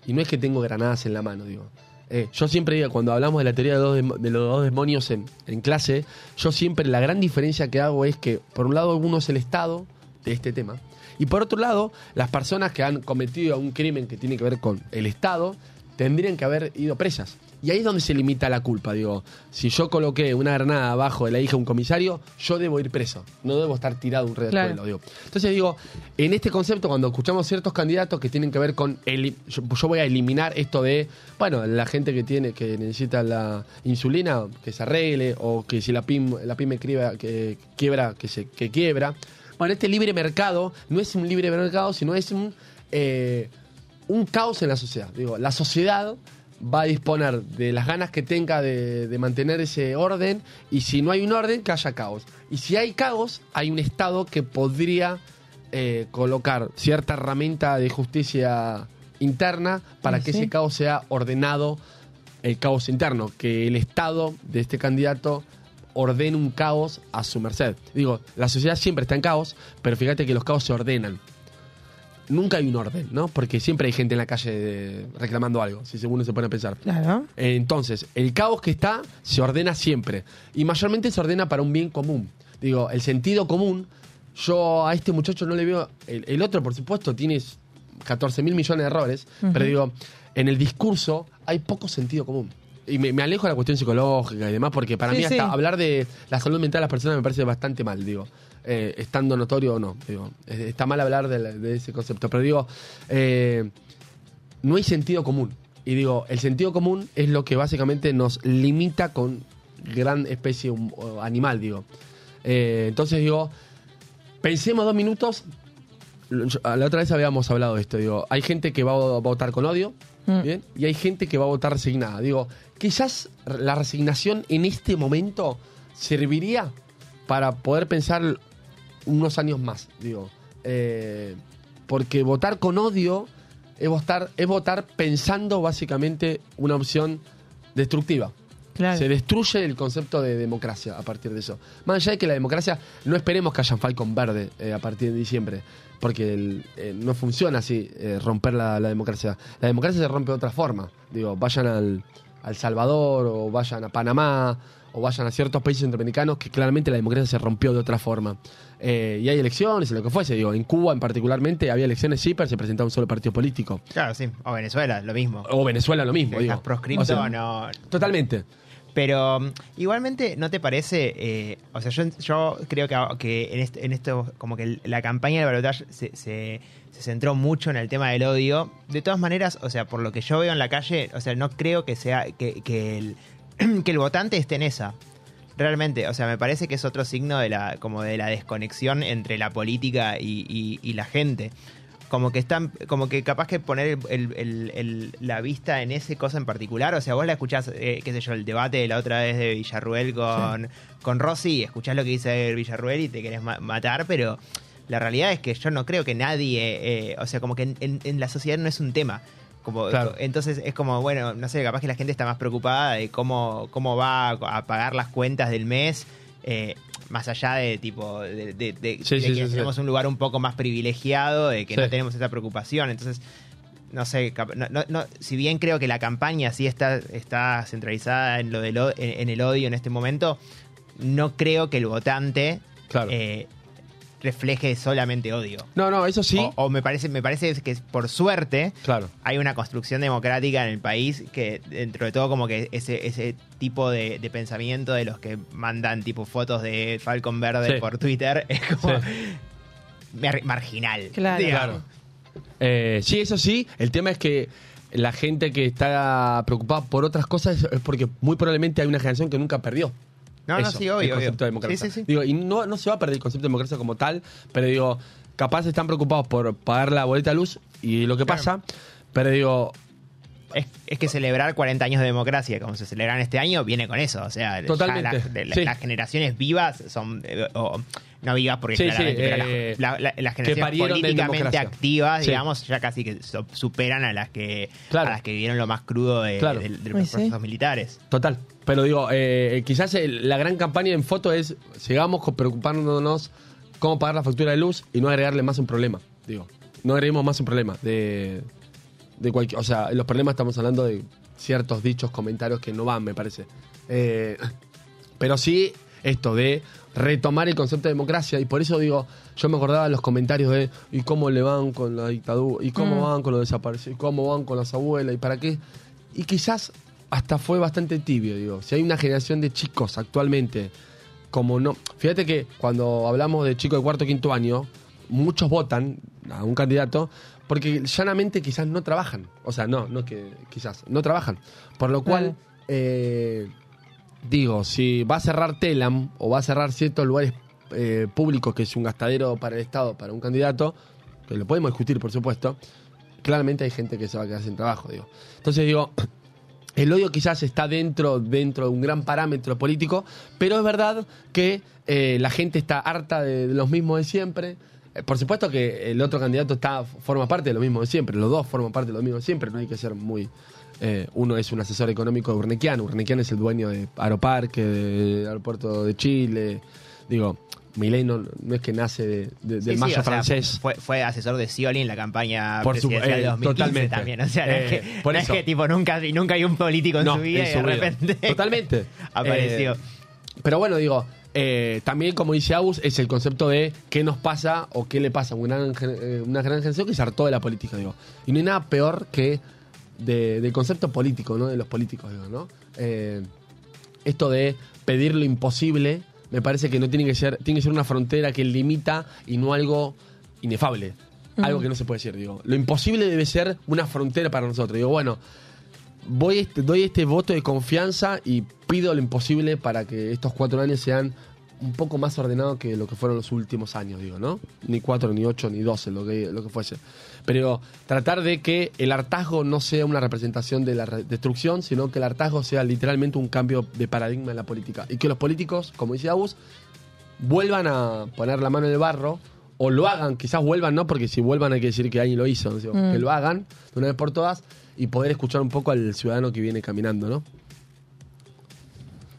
y no es que tengo granadas en la mano, digo. Eh, yo siempre digo, cuando hablamos de la teoría de, dos de los dos demonios en, en clase, yo siempre la gran diferencia que hago es que, por un lado, uno es el Estado de este tema, y por otro lado, las personas que han cometido un crimen que tiene que ver con el Estado tendrían que haber ido presas. Y ahí es donde se limita la culpa. Digo, si yo coloqué una granada abajo de la hija de un comisario, yo debo ir preso. No debo estar tirado un red Claro. digo. Entonces digo, en este concepto, cuando escuchamos ciertos candidatos que tienen que ver con el, yo, yo voy a eliminar esto de, bueno, la gente que tiene, que necesita la insulina, que se arregle, o que si la pyme, la pyme quiebra, que quiebra, que se, que quiebra. Bueno, este libre mercado no es un libre mercado, sino es un, eh, un caos en la sociedad. Digo, la sociedad va a disponer de las ganas que tenga de, de mantener ese orden y si no hay un orden, que haya caos. Y si hay caos, hay un Estado que podría eh, colocar cierta herramienta de justicia interna para Sí, que sí. ese caos sea ordenado, el caos interno, que el Estado de este candidato ordene un caos a su merced. Digo, la sociedad siempre está en caos, pero fíjate que los caos se ordenan. Nunca hay un orden, ¿no? Porque siempre hay gente en la calle eh, reclamando algo, si uno se pone a pensar. Claro. Entonces, el caos que está se ordena siempre. Y mayormente se ordena para un bien común. Digo, el sentido común, yo a este muchacho no le veo. El, el otro, por supuesto, tiene 14 mil millones de errores, pero digo, en el discurso hay poco sentido común. Y me, me alejo de la cuestión psicológica y demás, porque para Sí, mí hasta sí. hablar de la salud mental de las personas me parece bastante mal, digo. Eh, estando notorio o no. Digo, está mal hablar de, ese concepto. Pero digo, eh, no hay sentido común. Y digo, el sentido común es lo que básicamente nos limita con gran especie animal, digo. Eh, entonces digo, pensemos dos minutos. La otra vez habíamos hablado de esto, digo, hay gente que va a votar con odio, ¿bien? Y hay gente que va a votar resignada. Digo, quizás la resignación en este momento serviría para poder pensar unos años más, digo. Eh, porque votar con odio es votar, es votar pensando básicamente una opción destructiva. Claro. Se destruye el concepto de democracia a partir de eso. Más allá de que la democracia, no esperemos que haya un Falcon verde eh, a partir de diciembre, porque el- eh, no funciona así eh, romper la, la democracia. La democracia se rompe de otra forma. Digo, vayan al, al Salvador o vayan a Panamá o vayan a ciertos países centroamericanos que claramente la democracia se rompió de otra forma. Eh, y hay elecciones, y lo que fuese. Digo, en Cuba en particularmente había elecciones sí, pero se presentaba un solo partido político. Claro, sí. O Venezuela, lo mismo. O Venezuela lo mismo, digo. proscripto O sea, no. Totalmente. Pero mm, igualmente, ¿no te parece? eh, o sea, yo, yo creo que, que en, este- en esto, como que la campaña del balotaje se, se, se centró mucho en el tema del odio. De todas maneras, o sea, por lo que yo veo en la calle, o sea, no creo que sea que, que el, que el votante esté en esa. Realmente, o sea, me parece que es otro signo de la, como de la desconexión entre la política y, y- y la gente. Como que están, como que capaz que poner el- el- el- la vista en ese cosa en particular. O sea, vos la escuchás, eh, qué sé yo, el debate de la otra vez de Villarruel con, con Rossi, y escuchás lo que dice Villarruel y te querés ma- matar, pero la realidad es que yo no creo que nadie, eh, o sea, como que en, en- en la sociedad no es un tema. Como, Claro. Entonces es como, bueno, no sé, capaz que la gente está más preocupada de cómo, cómo va a pagar las cuentas del mes, eh, más allá de tipo, de, de- de- Sí, de sí, que sí, tenemos un lugar un poco más privilegiado, de que no tenemos esa preocupación. Entonces, no sé, cap- no- no- no- si bien creo que la campaña sí está, está centralizada en, lo del en, en el odio en este momento, no creo que el votante eh, refleje solamente odio. No, no, eso sí. O, o me parece, me parece que por suerte Claro. hay una construcción democrática en el país que dentro de todo como que ese, ese tipo de, de pensamiento de los que mandan tipo fotos de Falcon Verde Sí. por Twitter es como mar- marginal. Claro. Eh, sí, eso sí. El tema es que la gente que está preocupada por otras cosas es porque muy probablemente hay una generación que nunca perdió. No, no, sí, obvio, El concepto obvio. de democracia. Sí, sí, sí. Digo, y no, no se va a perder el concepto de democracia como tal, pero digo, capaz están preocupados por pagar la boleta de luz y lo que pasa, pero digo, Es, es que celebrar 40 años de democracia, como se celebran este año, viene con eso. O sea, Totalmente, la- de la- sí. las generaciones vivas son. eh, o, no vivas porque Sí, sí, claramente, pero eh, las, la- la- las que generaciones de políticamente activas, Sí. digamos, ya casi que so- superan a las que Claro. a las que vivieron lo más crudo de, Claro. de- de Ay, los sí. procesos militares. Total. Pero digo, eh, quizás el- la gran campaña en foto es sigamos preocupándonos cómo pagar la factura de luz y no agregarle más un problema. Digo, no agreguemos más un problema de, de cualquier, o sea, los problemas estamos hablando de ciertos dichos, comentarios que no van, me parece. Eh, pero sí esto de retomar el concepto de democracia y por eso digo, yo me acordaba de los comentarios de y cómo le van con la dictadura, y cómo Mm. van con los desaparecidos, y cómo van con las abuelas, y para qué. Y quizás hasta fue bastante tibio, digo. Si hay una generación de chicos actualmente, como no. Fíjate que cuando hablamos de chicos de cuarto o quinto año, muchos votan a un candidato porque llanamente quizás no trabajan. O sea, no, no que quizás, no trabajan. Por lo cual, eh, digo, si va a cerrar Telam o va a cerrar ciertos lugares eh, públicos que es un gastadero para el Estado, para un candidato, que lo podemos discutir, por supuesto, claramente hay gente que se va a quedar sin trabajo, digo. Entonces digo, el odio quizás está dentro, dentro de un gran parámetro político, pero es verdad que eh, la gente está harta de, los mismos de siempre. Eh, por supuesto que el otro candidato está, forma parte de lo mismo de siempre, los dos forman parte de lo mismo de siempre, no hay que ser muy... eh, uno es un asesor económico de Urnequian, Urnequian es el dueño de Aeroparque, del aeropuerto de Chile, digo, Milei no, no es que nace de- de- del Sí, sea, francés. Fue, fue asesor de Scioli en la campaña Por su- presidencial eh, de 2015 totalmente. también. O sea, no, Eh, es que, por no es eso. que tipo nunca, nunca hay un político en No, su vida en y su de vida. repente Totalmente. apareció. Eh, pero bueno, digo, eh, también como dice Agus, es el concepto de qué nos pasa o qué le pasa a una, eh, una gran generación que se hartó de la política, digo. Y no hay nada peor que de- del concepto político, ¿no? De los políticos, digo, ¿no? Eh, esto de pedir lo imposible, me parece que no tiene que ser, tiene que ser una frontera que limita y no algo inefable. Algo que no se puede decir, digo. Lo imposible debe ser una frontera para nosotros. Digo, bueno, voy este- doy este voto de confianza y pido lo imposible para que estos cuatro años sean un poco más ordenados que lo que fueron los últimos años, digo, ¿no? Ni cuatro, ni ocho, ni doce, lo que, lo que fuese. Pero tratar de que el hartazgo no sea una representación de la re- destrucción, sino que el hartazgo sea literalmente un cambio de paradigma en la política. Y que los políticos, como dice Agus, vuelvan a poner la mano en el barro o lo hagan, quizás vuelvan, ¿no? Porque si vuelvan hay que decir que alguien lo hizo, ¿no? Mm. que lo hagan de una vez por todas y poder escuchar un poco al ciudadano que viene caminando, ¿no?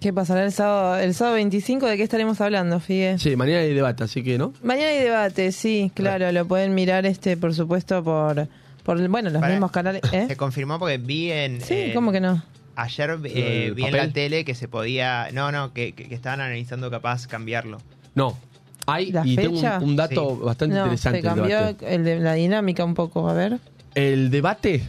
¿Qué pasará el sábado, el sábado 25? ¿De qué estaremos hablando, Figue? Sí, mañana hay debate, así que, ¿no? Mañana hay debate, sí, claro, lo pueden mirar, este, por supuesto, por, por bueno, los Para- mismos canales. ¿eh? Se confirmó porque vi en. Sí, en- ¿cómo que no? Ayer ¿Lo eh, vi en la tele que se podía. No, no, que, que- que estaban analizando capaz cambiarlo. No. Hay, ¿La y tengo un, dato Sí. bastante no, interesante. se cambió debate. el de la dinámica un poco, a ver. El debate,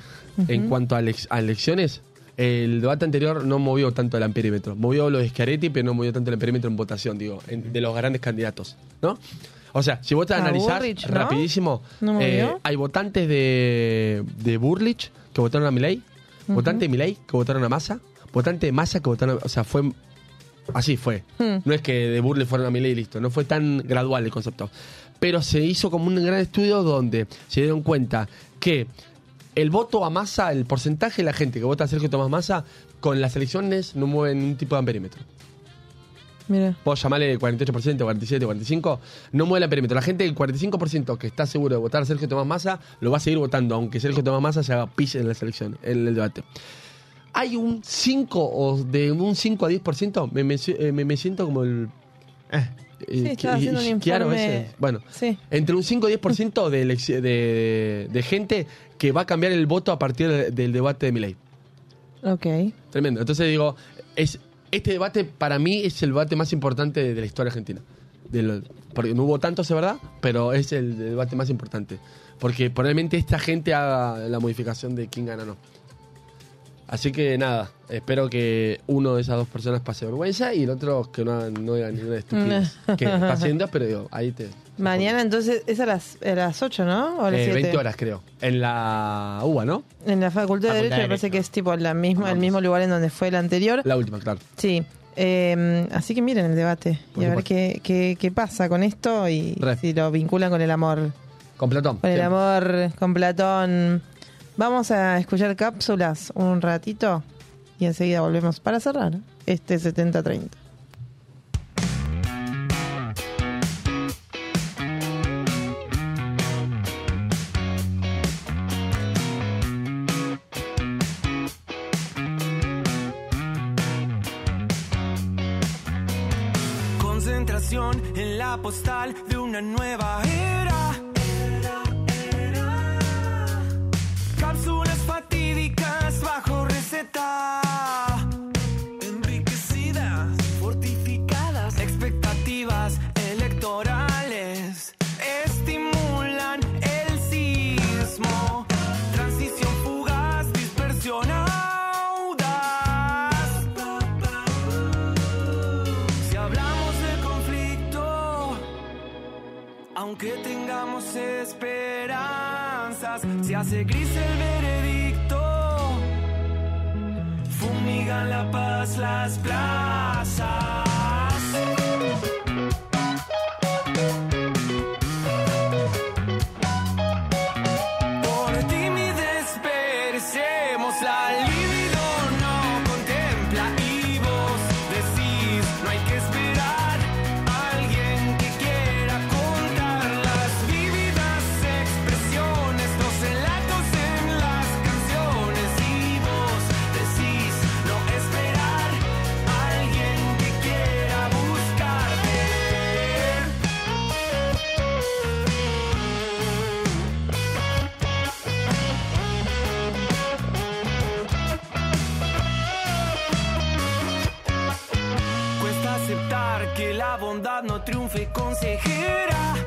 en cuanto a elecciones, el debate anterior no movió tanto el amperímetro. Movió lo de Schiaretti, pero no movió tanto el amperímetro en votación, digo, en- de los grandes candidatos, ¿no? O sea, si vos te analizás rapidísimo, ¿No eh, hay votantes de, de Burlich que votaron a Milei, Ujú. votantes de Milei que votaron a Massa, votantes de Massa que votaron a... O sea, fue... Así fue. Hmm. No es que de Burle fueron a Milei y listo. No fue tan gradual el concepto. Pero se hizo como un gran estudio donde se dieron cuenta que el voto a masa, el porcentaje de la gente que vota a Sergio Tomás Massa, con las elecciones no mueve ningún tipo de amperímetro. Mira. Vos llamarle 48%, 47, 45, no mueve el amperímetro. La gente del 45% que está seguro de votar a Sergio Tomás Massa, lo va a seguir votando, aunque Sergio Tomás Massa se haga pis en la selección, en el debate. Hay un 5 o de un 5 a 10%, me, me, eh, me- me siento como el... eh, Sí, estaba haciendo un informe. Bueno, Sí. entre un 5 y 10% de, de, de gente que va a cambiar el voto a partir de- del debate de Milei. Ok. Tremendo. Entonces digo, es, este debate para mí es el debate más importante de la historia argentina. De lo- porque no hubo tantos, es verdad, pero es el debate más importante. Porque probablemente esta gente haga la modificación de quién gana o no. Así que nada, espero que uno de esas dos personas pase vergüenza y el otro que no, no diga ninguna estupidez. que está haciendo, pero digo, ahí te... Mañana entonces es a las, a las 8, ¿no? O a las Eh, 7. 20 horas creo. En la UBA, ¿no? En la Facultad de Derecho de me parece que es tipo la misma, el mismo lugar en donde fue el anterior. La última, claro. Sí. Eh, así que miren el debate Por y a ver qué, qué, qué pasa con esto y Re. si lo vinculan con el amor. Con Platón. Con el siempre. amor, con Platón. Vamos a escuchar cápsulas un ratito y enseguida volvemos para cerrar este 70-30. Concentración en la postal de una nueva era. Aunque tengamos esperanzas, se hace gris el veredicto. Fumigan la paz las plazas. Triunfe consejera.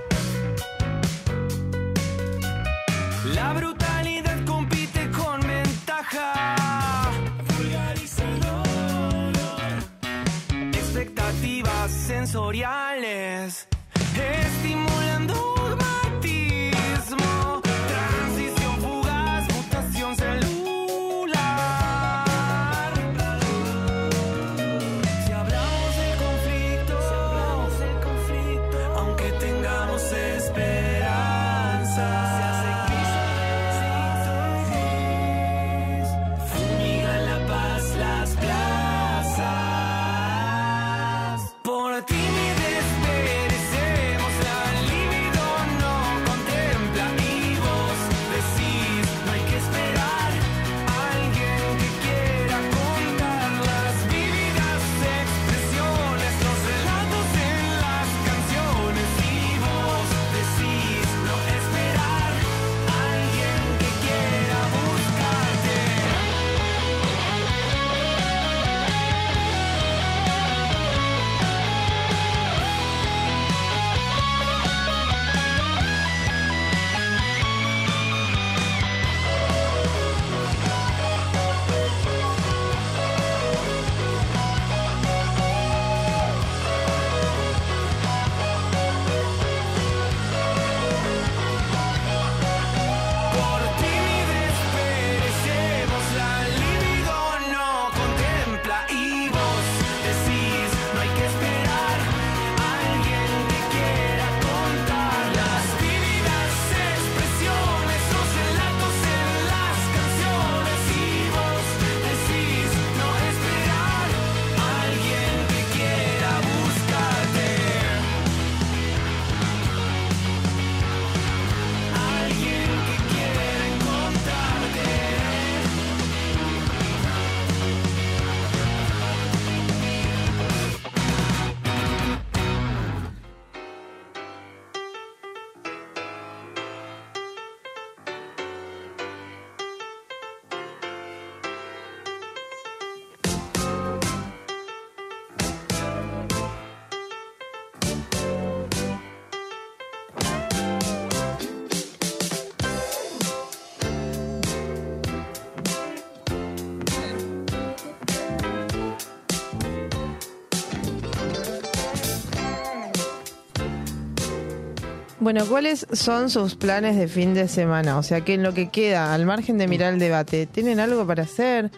Bueno, ¿cuáles son sus planes de fin de semana? O sea, que en lo que queda, al margen de mirar el debate, ¿tienen algo para hacer?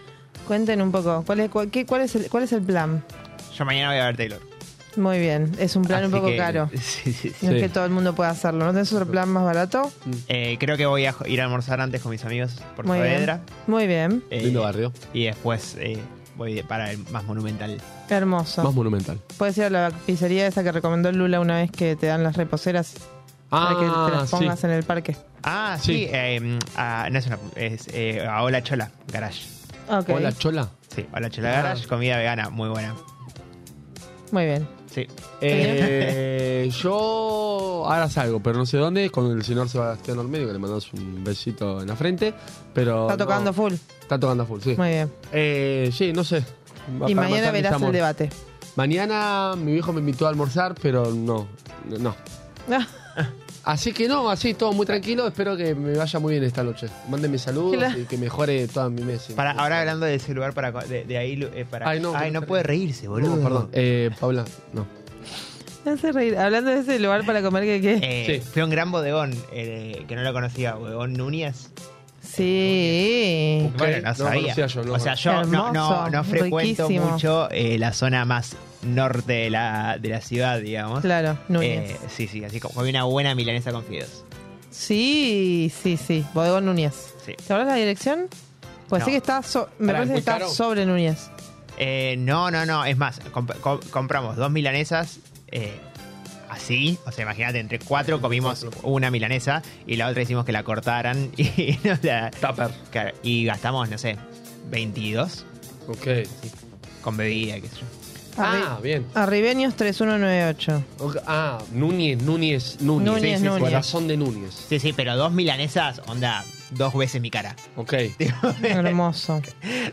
Cuenten un poco. ¿Cuál es, cuál, qué- cuál es, el, cuál es el plan? Yo mañana voy a ver Taylor. Muy bien, es un plan un poco que- caro. Sí, sí, sí. No es que todo el mundo pueda hacerlo. ¿No tenés otro plan más barato? Eh, creo que voy a ir a almorzar antes con mis amigos por Muy bien. Saavedra. Muy bien. Eh, Lindo barrio. Y después eh, voy para el más monumental. Hermoso. Más monumental. Puedes ir a la pizzería esa que recomendó Lula una vez que te dan las reposeras para que te Ah, las sí. pongas en el parque. Ah, sí. eh, ah, no es una. Es eh, a Hola Chola Garage. Ok. Hola, Chola. Sí, Hola Chola Ah. Garage, comida vegana, muy buena. Muy bien. Sí. Eh, yo ahora salgo, pero no sé dónde, con el señor Sebastián Olmedo, que le mandamos un besito en la frente. Pero Está no, tocando full. Está tocando full, sí. Muy bien. Eh, sí, no sé. Y Para mañana verás el debate. Mañana mi viejo me invitó a almorzar, pero no. No. Así que no, así todo muy tranquilo. Espero que me vaya muy bien esta noche. Mándenme saludos Claro. y que mejore toda mi mes. Para, ahora hablando de ese lugar para de, de ahí eh, para. Ay, no, no puede reírse, boludo. No, perdón. Eh, Paula, no. Me hace reír. Hablando de ese lugar para comer, ¿qué qué? Eh, Fui a un gran bodegón eh, que no lo conocía, bodegón Núñez. Sí. Bueno, no no sabía. conocía yo, no o sea, yo no, no, Hermoso, no frecuento riquísimo. mucho eh, la zona más norte de la, de la ciudad, digamos. Claro, Núñez. Eh, sí, sí, así como una buena milanesa con fideos. Sí, sí, sí. Bodegón Núñez. Sí. ¿Te acuerdas la dirección? Pues No. sí que está, so- me Pará, parece que ¿muy está caro? sobre Núñez. Eh, no, no, no. Es más, comp- com- compramos dos milanesas eh, así. O sea, imagínate, entre cuatro comimos una milanesa y la otra hicimos que la cortaran y, nos la- Claro, y gastamos, no sé, 22 Ok. con bebida, qué sé yo. Ah, bien. Arribeños 3198. Ok, Ah, Núñez, Núñez, Núñez. Núñez, Sí, sí, sí, Núñez. Corazón de Núñez. Sí, sí, pero dos milanesas, onda, dos veces mi cara. Ok. Hermoso.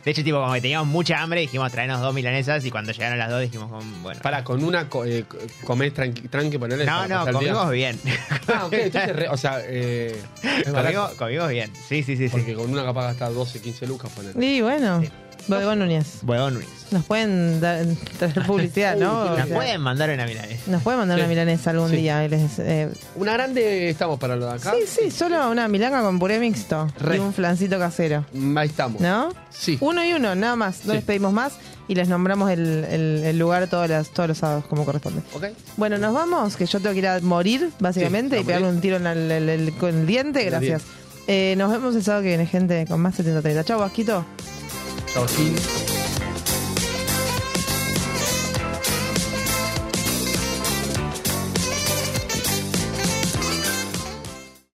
De hecho, tipo, como que teníamos mucha hambre, dijimos traernos dos milanesas y cuando llegaron las dos dijimos, bueno. Para, con una co- eh, co- comés tranqui, tranqui ponele. No, no, comimos bien. Ah, ok, entonces, re- o sea, eh, comimos, comimos bien. Sí, sí, sí. sí. Porque con una capaz gastar 12, 15 lucas, ponele. Y bueno, Bodegón Núñez. Bodegón Núñez. Nos pueden dar, traer publicidad, ¿no? O Nos sea, pueden mandar una milanesa. Nos pueden mandar Sí. una milanesa algún Sí. día. y les, eh, Una grande estamos para lo de acá. sí, sí, solo una milanga con puré mixto Re. y un flancito casero. Mm, Ahí estamos. ¿No? Sí. Uno y uno, nada más. No Sí. les pedimos más y les nombramos el, el- el lugar todos los, todos los sábados, como corresponde. Ok. Bueno, nos vamos, que yo tengo que ir a morir, básicamente, Sí, y pegarle un tiro en el, el- el- con el diente. Gracias. Eh, nos vemos el sábado que viene, gente, con más 7030. Chau, Vasquito. Chau, Gil.